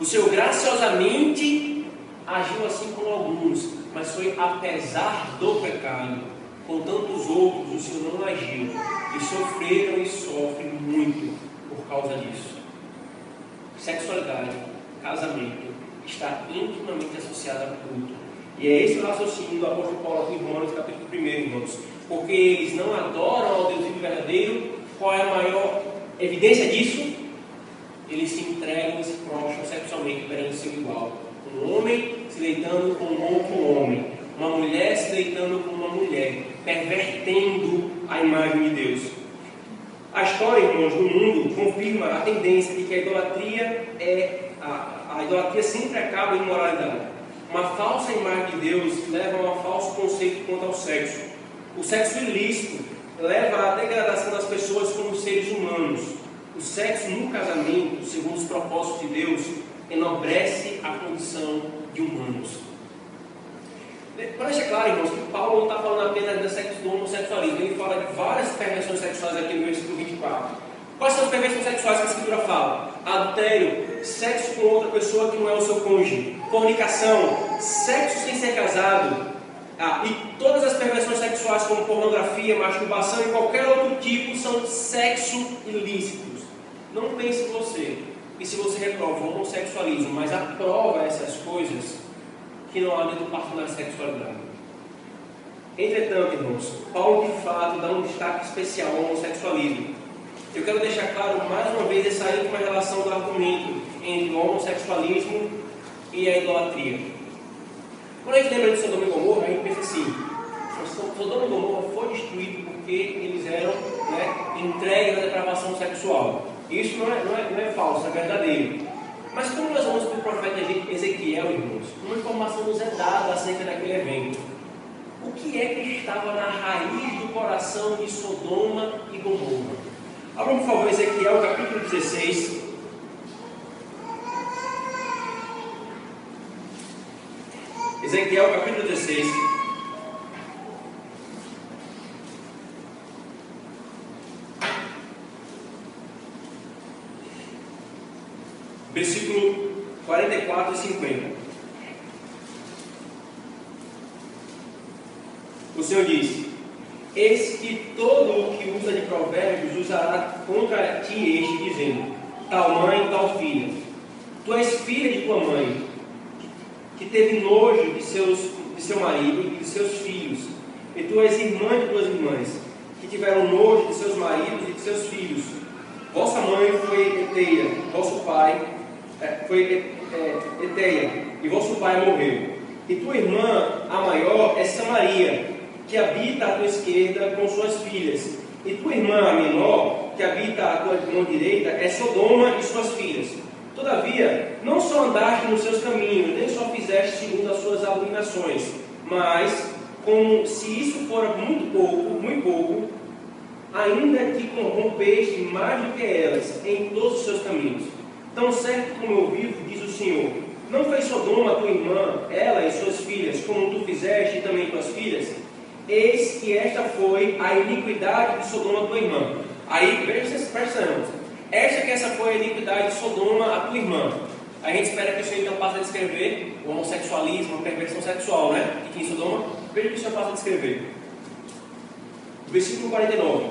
O Senhor graciosamente agiu assim com alguns, mas foi apesar do pecado. Com tantos outros, o Senhor não agiu. E sofreram e sofrem muito por causa disso. Sexualidade, casamento, está intimamente associada a culto. E é esse o raciocínio do apóstolo Paulo em Romanos, capítulo 1, irmãos. Porque eles não adoram ao Deus vivo verdadeiro. Qual é a maior evidência disso? Eles se entregam e se prostram sexualmente perante seu igual. Um homem se deitando com um outro homem. Uma mulher se deitando com uma mulher. Pervertendo a imagem de Deus. A história, irmãos, do mundo confirma a tendência de que a idolatria é a, a idolatria sempre acaba em imoralidade. Uma falsa imagem de Deus leva a um falso conceito quanto ao sexo. O sexo ilícito leva à degradação das pessoas como seres humanos. O sexo no casamento, segundo os propósitos de Deus, enobrece a condição de humanos. Para deixar claro, irmãos, que Paulo não está falando apenas do, homossexualismo, ele fala de várias perversões sexuais aqui no versículo 24. Quais são as perversões sexuais que a Escritura fala? Adultério, sexo com outra pessoa que não é o seu cônjuge, fornicação, sexo sem ser casado, ah, e todas as perversões sexuais, como pornografia, masturbação e qualquer outro tipo, são sexo ilícitos. Não pense você que se você reprova o homossexualismo, mas aprova essas coisas, que não há do parto da sexualidade. Entretanto, irmãos, Paulo de fato dá um destaque especial ao homossexualismo. Eu quero deixar claro mais uma vez essa íntima relação do argumento entre o homossexualismo e a idolatria. Quando a gente lembra de Sodoma e Gomorra, a gente pensa assim: Sodoma e Gomorra foi destruído porque eles eram né, entregues à depravação sexual. Isso não é, não é, não é falso, é verdadeiro. Mas quando nós vamos para o profeta Ezequiel, irmãos, uma informação nos é dada acerca daquele evento. O que é que estava na raiz do coração de Sodoma e Gomorra. Abra por favor Ezequiel capítulo 16. Ezequiel capítulo 16. Versículo 44 e 50. O Senhor diz: Eis que todo o que usa de provérbios usará contra ti este, dizendo: Tal mãe, tal filha. Tu és filha de tua mãe, que teve nojo de, seus, de seu marido e de seus filhos. E tu és irmã de tuas irmãs, que tiveram nojo de seus maridos e de seus filhos. Vossa mãe foi Eteia, vosso pai é, foi é, Eteia, e vosso pai morreu. E tua irmã, a maior, é Samaria, que habita à tua esquerda com suas filhas. E tua irmã, a menor, que habita à tua mão direita, é Sodoma e suas filhas. Todavia, não só andaste nos seus caminhos, nem só fizeste segundo as suas abominações, mas, como se isso fora muito pouco, muito pouco, ainda te corrompeste mais do que elas em todos os seus caminhos. Tão certo como eu vivo, diz o Senhor, não fez Sodoma tua irmã, ela e suas filhas, como tu fizeste também tuas filhas? Eis que esta foi a iniquidade de Sodoma tua irmã. Aí, presta atenção. Esta que essa foi a iniquidade de Sodoma, a tua irmã. A gente espera que o Senhor então passe a descrever o homossexualismo, a perversão sexual, né? Que em Sodoma, veja o que o Senhor passa a descrever. Versículo 49.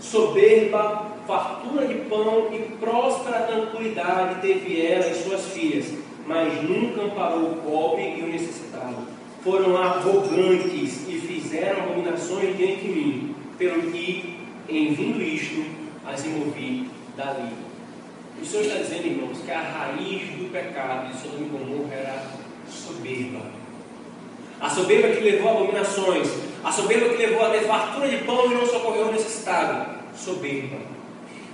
Soberba, fartura de pão e próspera tranquilidade teve ela e suas filhas, mas nunca amparou o pobre e o necessitado. Foram arrogantes fizeram abominações diante de mim, pelo que, em vindo isto, as removi dali. O Senhor está dizendo, irmãos, que a raiz do pecado de Sodoma e Gomorra era soberba. A soberba que levou a abominações, a soberba que levou a fartura de pão e não socorreu o necessitado. Soberba.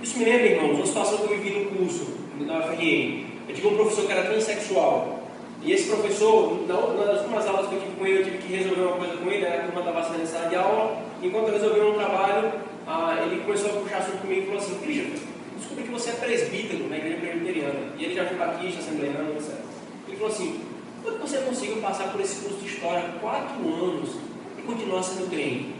Isso me lembra, irmãos, uma situação que eu vivi no curso da UFRN. Eu tive um professor que era transexual. E esse professor, nas últimas aulas que eu tive com ele, eu tive que resolver uma coisa com ele, a turma estava sendo em sala de aula. Enquanto eu resolvia um trabalho, ah, ele começou a puxar assunto comigo e falou assim: Christian, descobri que você é presbítero na igreja presbiteriana. E ele já foi batista, assembleiano, etc. Ele falou assim: como você conseguiu passar por esse curso de história quatro anos e continuar sendo crente?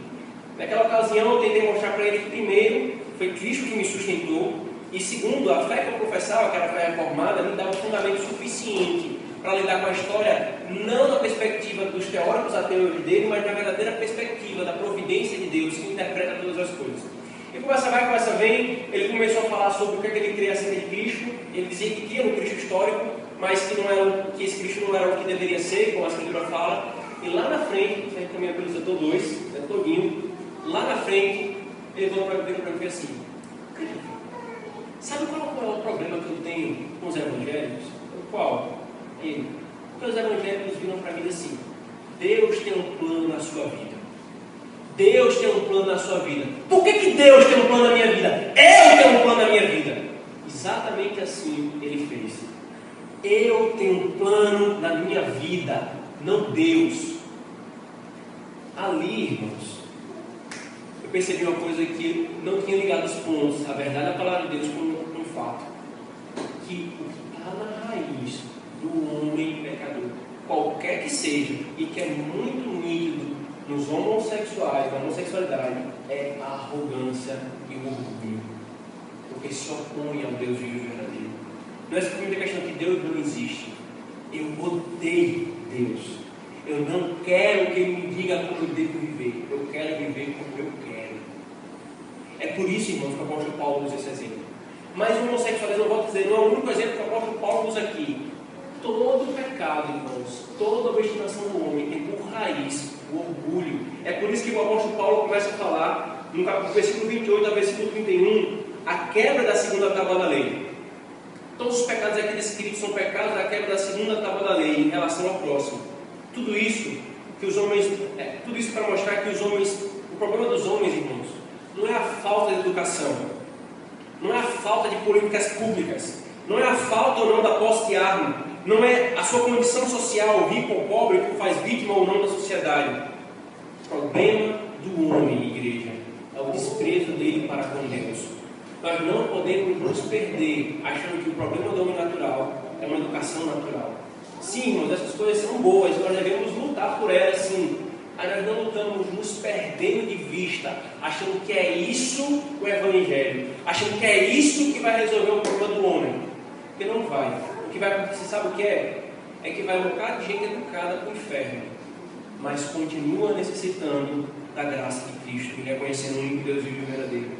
Naquela ocasião, eu tentei mostrar para ele que, primeiro, foi Cristo que me sustentou, e segundo, a fé que eu professava, que era a fé reformada, me dava um fundamento suficiente para lidar com a história, não na perspectiva dos teóricos ateus dele, mas na verdadeira perspectiva da providência de Deus que interpreta todas as coisas. E conversa vai, conversa vem, ele começou a falar sobre o que, é que ele queria ser de Cristo, ele dizia que tinha no Cristo histórico, mas que, não era, que esse Cristo não era o que deveria ser, como a Escritura fala, e lá na frente, a gente caminha pelo setor 2, né, todinho, lá na frente, ele falou para mim assim, sabe qual é o problema que eu tenho com os evangélicos? Qual? Ele, porque os evangélicos viram para mim assim, Deus tem um plano na sua vida. Deus tem um plano na sua vida. Por que, que Deus tem um plano na minha vida? Eu tenho um plano na minha vida. Exatamente assim ele fez. Eu tenho um plano na minha vida, não Deus. Ali, irmãos, eu percebi uma coisa que não tinha ligado os pontos. A verdade é a palavra de Deus com um fato. Que o que está na raiz do homem pecador, qualquer que seja, e que é muito nítido nos homossexuais, na homossexualidade, é a arrogância e o orgulho. Porque se opõe ao Deus vivo e verdadeiro. Não é simplesmente a questão que Deus não existe. Eu odeio Deus. Eu não quero que Ele me diga como eu devo viver. Eu quero viver como eu quero. É por isso, irmãos, que o apóstolo Paulo usa esse exemplo. Mas o homossexualismo, eu vou dizer, não é o único exemplo que o apóstolo Paulo usa aqui. Todo pecado, irmãos, toda obstinação do homem tem por raiz o orgulho. É por isso que o apóstolo Paulo começa a falar, no versículo 28 ao versículo 31, a quebra da segunda tábua da lei. Todos os pecados aqui descritos são pecados da quebra da segunda tábua da lei em relação ao próximo. Tudo isso que os homens, é, tudo isso para mostrar que os homens, o problema dos homens, irmãos, não é a falta de educação, não é a falta de políticas públicas, não é a falta ou não da posse de arma, não é a sua condição social, rico ou pobre, que o faz vítima ou não da sociedade. problema do homem, igreja, é o desprezo dele para com Deus. Nós não podemos nos perder achando que o problema do homem natural é uma educação natural. Sim, irmãos, essas coisas são boas, nós devemos lutar por elas, sim. Mas nós não lutamos nos perdendo de vista, achando que é isso o Evangelho, achando que é isso que vai resolver o problema do homem. Porque não vai. O que vai acontecer, sabe o que é? É que vai um bocado de gente educada para o inferno, mas continua necessitando da graça de Cristo e reconhecendo o único Deus vivo e verdadeiro.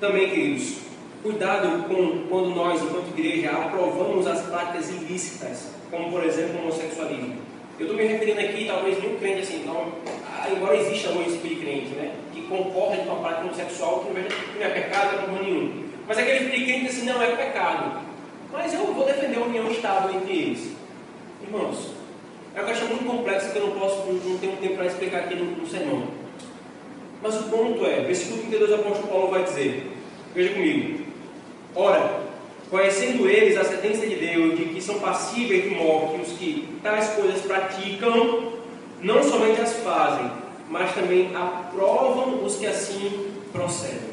Também, queridos, cuidado com quando nós, enquanto igreja, aprovamos as práticas ilícitas, como por exemplo o homossexualismo. Eu estou me referindo aqui, talvez nenhum crente assim, não, ah, embora exista algum tipo de crente, né, que concorda com a prática homossexual, que não é pecado, não é nenhum. Mas aquele crente assim, não é pecado. Mas eu vou defender a união estável entre eles. Irmãos, é uma questão muito complexa que eu não posso, não tenho tempo para explicar aqui no, no sermão. Mas o ponto é, versículo 32 o apóstolo Paulo vai dizer, veja comigo. Ora, conhecendo eles a sentença de Deus de que são passíveis de morte os que tais coisas praticam, não somente as fazem, mas também aprovam os que assim procedem.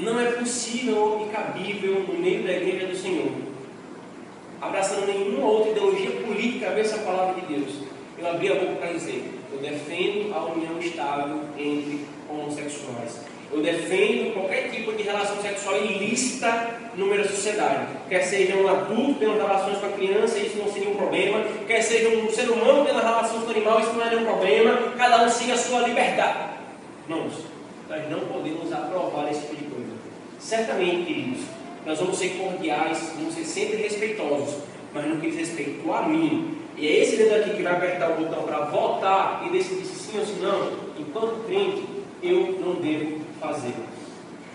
Não é possível e cabível no meio da igreja do Senhor, abraçando nenhuma outra ideologia política, ver essa palavra de Deus. Eu abri a boca para dizer: eu defendo a união estável entre homossexuais. Eu defendo qualquer tipo de relação sexual ilícita no meio da sociedade. Quer seja um adulto tendo relações com a criança, isso não seria um problema. Quer seja um ser humano tendo relações com o animal, isso não é nenhum problema. Cada um siga a sua liberdade. Irmãos, nós não podemos aprovar esse tipo de. Certamente, queridos, nós vamos ser cordiais, vamos ser sempre respeitosos, mas no que diz respeito a mim. E é esse dedo aqui que vai apertar o botão para votar e decidir se sim ou se não, enquanto crente, eu não devo fazer.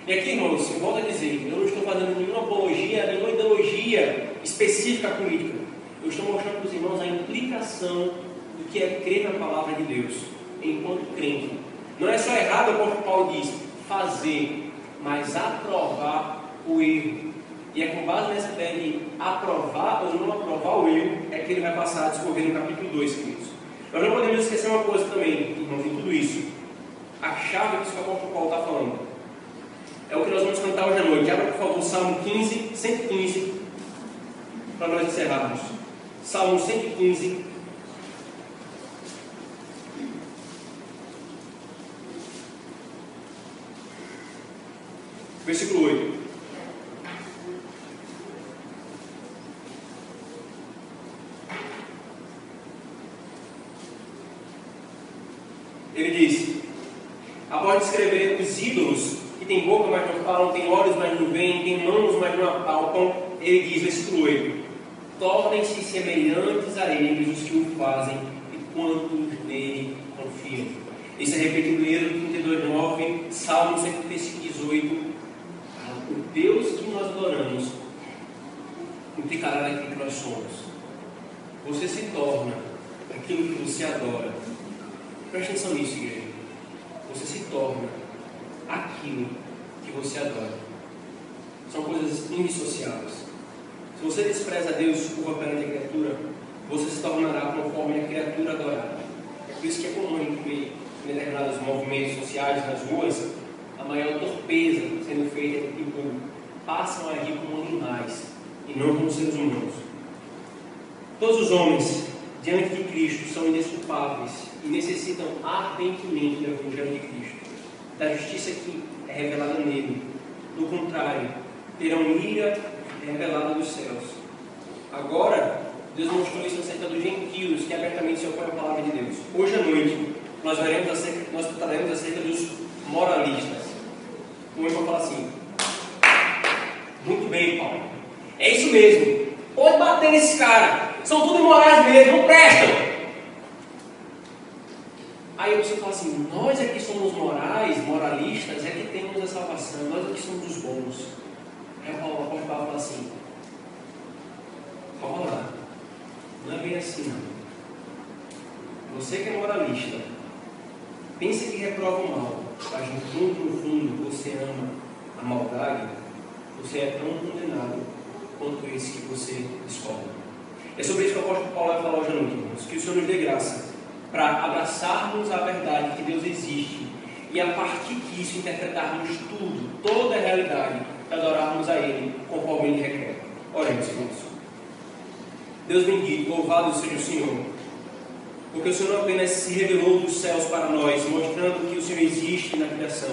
E aqui, irmãos, eu volto a dizer, eu não estou fazendo nenhuma apologia, nenhuma ideologia específica política. Eu estou mostrando para os irmãos a implicação do que é crer na palavra de Deus, enquanto crente. Não é só errado, como Paulo diz, fazer, mas aprovar o erro. E é com base nessa ideia de aprovar ou não aprovar o erro, é que ele vai passar a discorrer no capítulo 2, queridos. Nós não podemos esquecer uma coisa também, irmãos, em tudo isso a chave que o apóstolo Paulo está falando. É o que nós vamos cantar hoje à noite. Abra, por favor, Salmo 15, 115, para nós encerrarmos. Salmo 115. Versículo 8. Ele diz: após descrever os ídolos, que tem boca, mas não falam, tem olhos, mas não veem, tem mãos, mas não apalpam, ele diz, versículo 8: Tornem-se semelhantes a eles os que o fazem e quantos nele confiam. Isso é repetido em Êxodo 32, 9, Salmo 135, 18. Deus que nós adoramos implicará naquilo que nós somos. Você se torna aquilo que você adora. Preste atenção nisso, igreja você se torna aquilo que você adora. São coisas indissociáveis. Se você despreza Deus curva perante a criatura, você se tornará conforme a criatura adorada. É por isso que é comum em determinados movimentos sociais nas ruas, maior torpeza sendo feita que tipo, passam a agir como animais e não como seres humanos. Todos os homens diante de Cristo são indesculpáveis e necessitam ardentemente do Evangelho de Cristo, da justiça que é revelada nele. Do contrário, terão ira revelada dos céus. Agora, Deus mostrou isso acerca dos gentios que abertamente se opõem à palavra de Deus. Hoje à noite, nós, veremos acerca, nós trataremos acerca dos moralistas. Um irmão fala assim: Muito bem, Paulo. É isso mesmo. Pode bater nesse cara são tudo imorais mesmo, não prestam. Aí você fala assim, nós é que somos morais, moralistas, é que temos a salvação, nós é que somos os bons. Aí o apóstolo Paulo fala assim, calma lá, não é bem assim não. Você que é moralista, pensa que reprova o mal, mas no fundo, no fundo, você ama a maldade, você é tão condenado quanto esse que você descobre. É sobre isso que o apóstolo Paulo vai falar hoje à noite, irmãos. Que o Senhor nos dê graça para abraçarmos a verdade que Deus existe e a partir disso interpretarmos tudo, toda a realidade, e adorarmos a Ele conforme Ele requer. Oremos, irmãos. Deus bendito, louvado seja o Senhor, porque o Senhor não apenas se revelou dos céus para nós, mostrando que o Senhor existe na criação,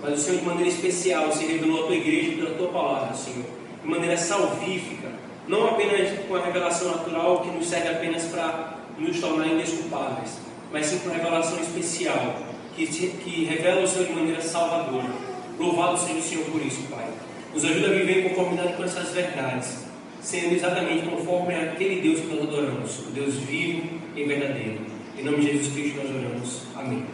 mas o Senhor de maneira especial se revelou à tua igreja pela tua palavra, Senhor, de maneira salvífica, não apenas com a revelação natural que nos serve apenas para nos tornar indesculpáveis, mas sim com a revelação especial que, que revela o Senhor de maneira salvadora. Louvado seja o Senhor por isso, Pai. Nos ajuda a viver em conformidade com essas verdades, sendo exatamente conforme aquele Deus que nós adoramos, o Deus vivo e verdadeiro. Em nome de Jesus Cristo nós oramos. Amém.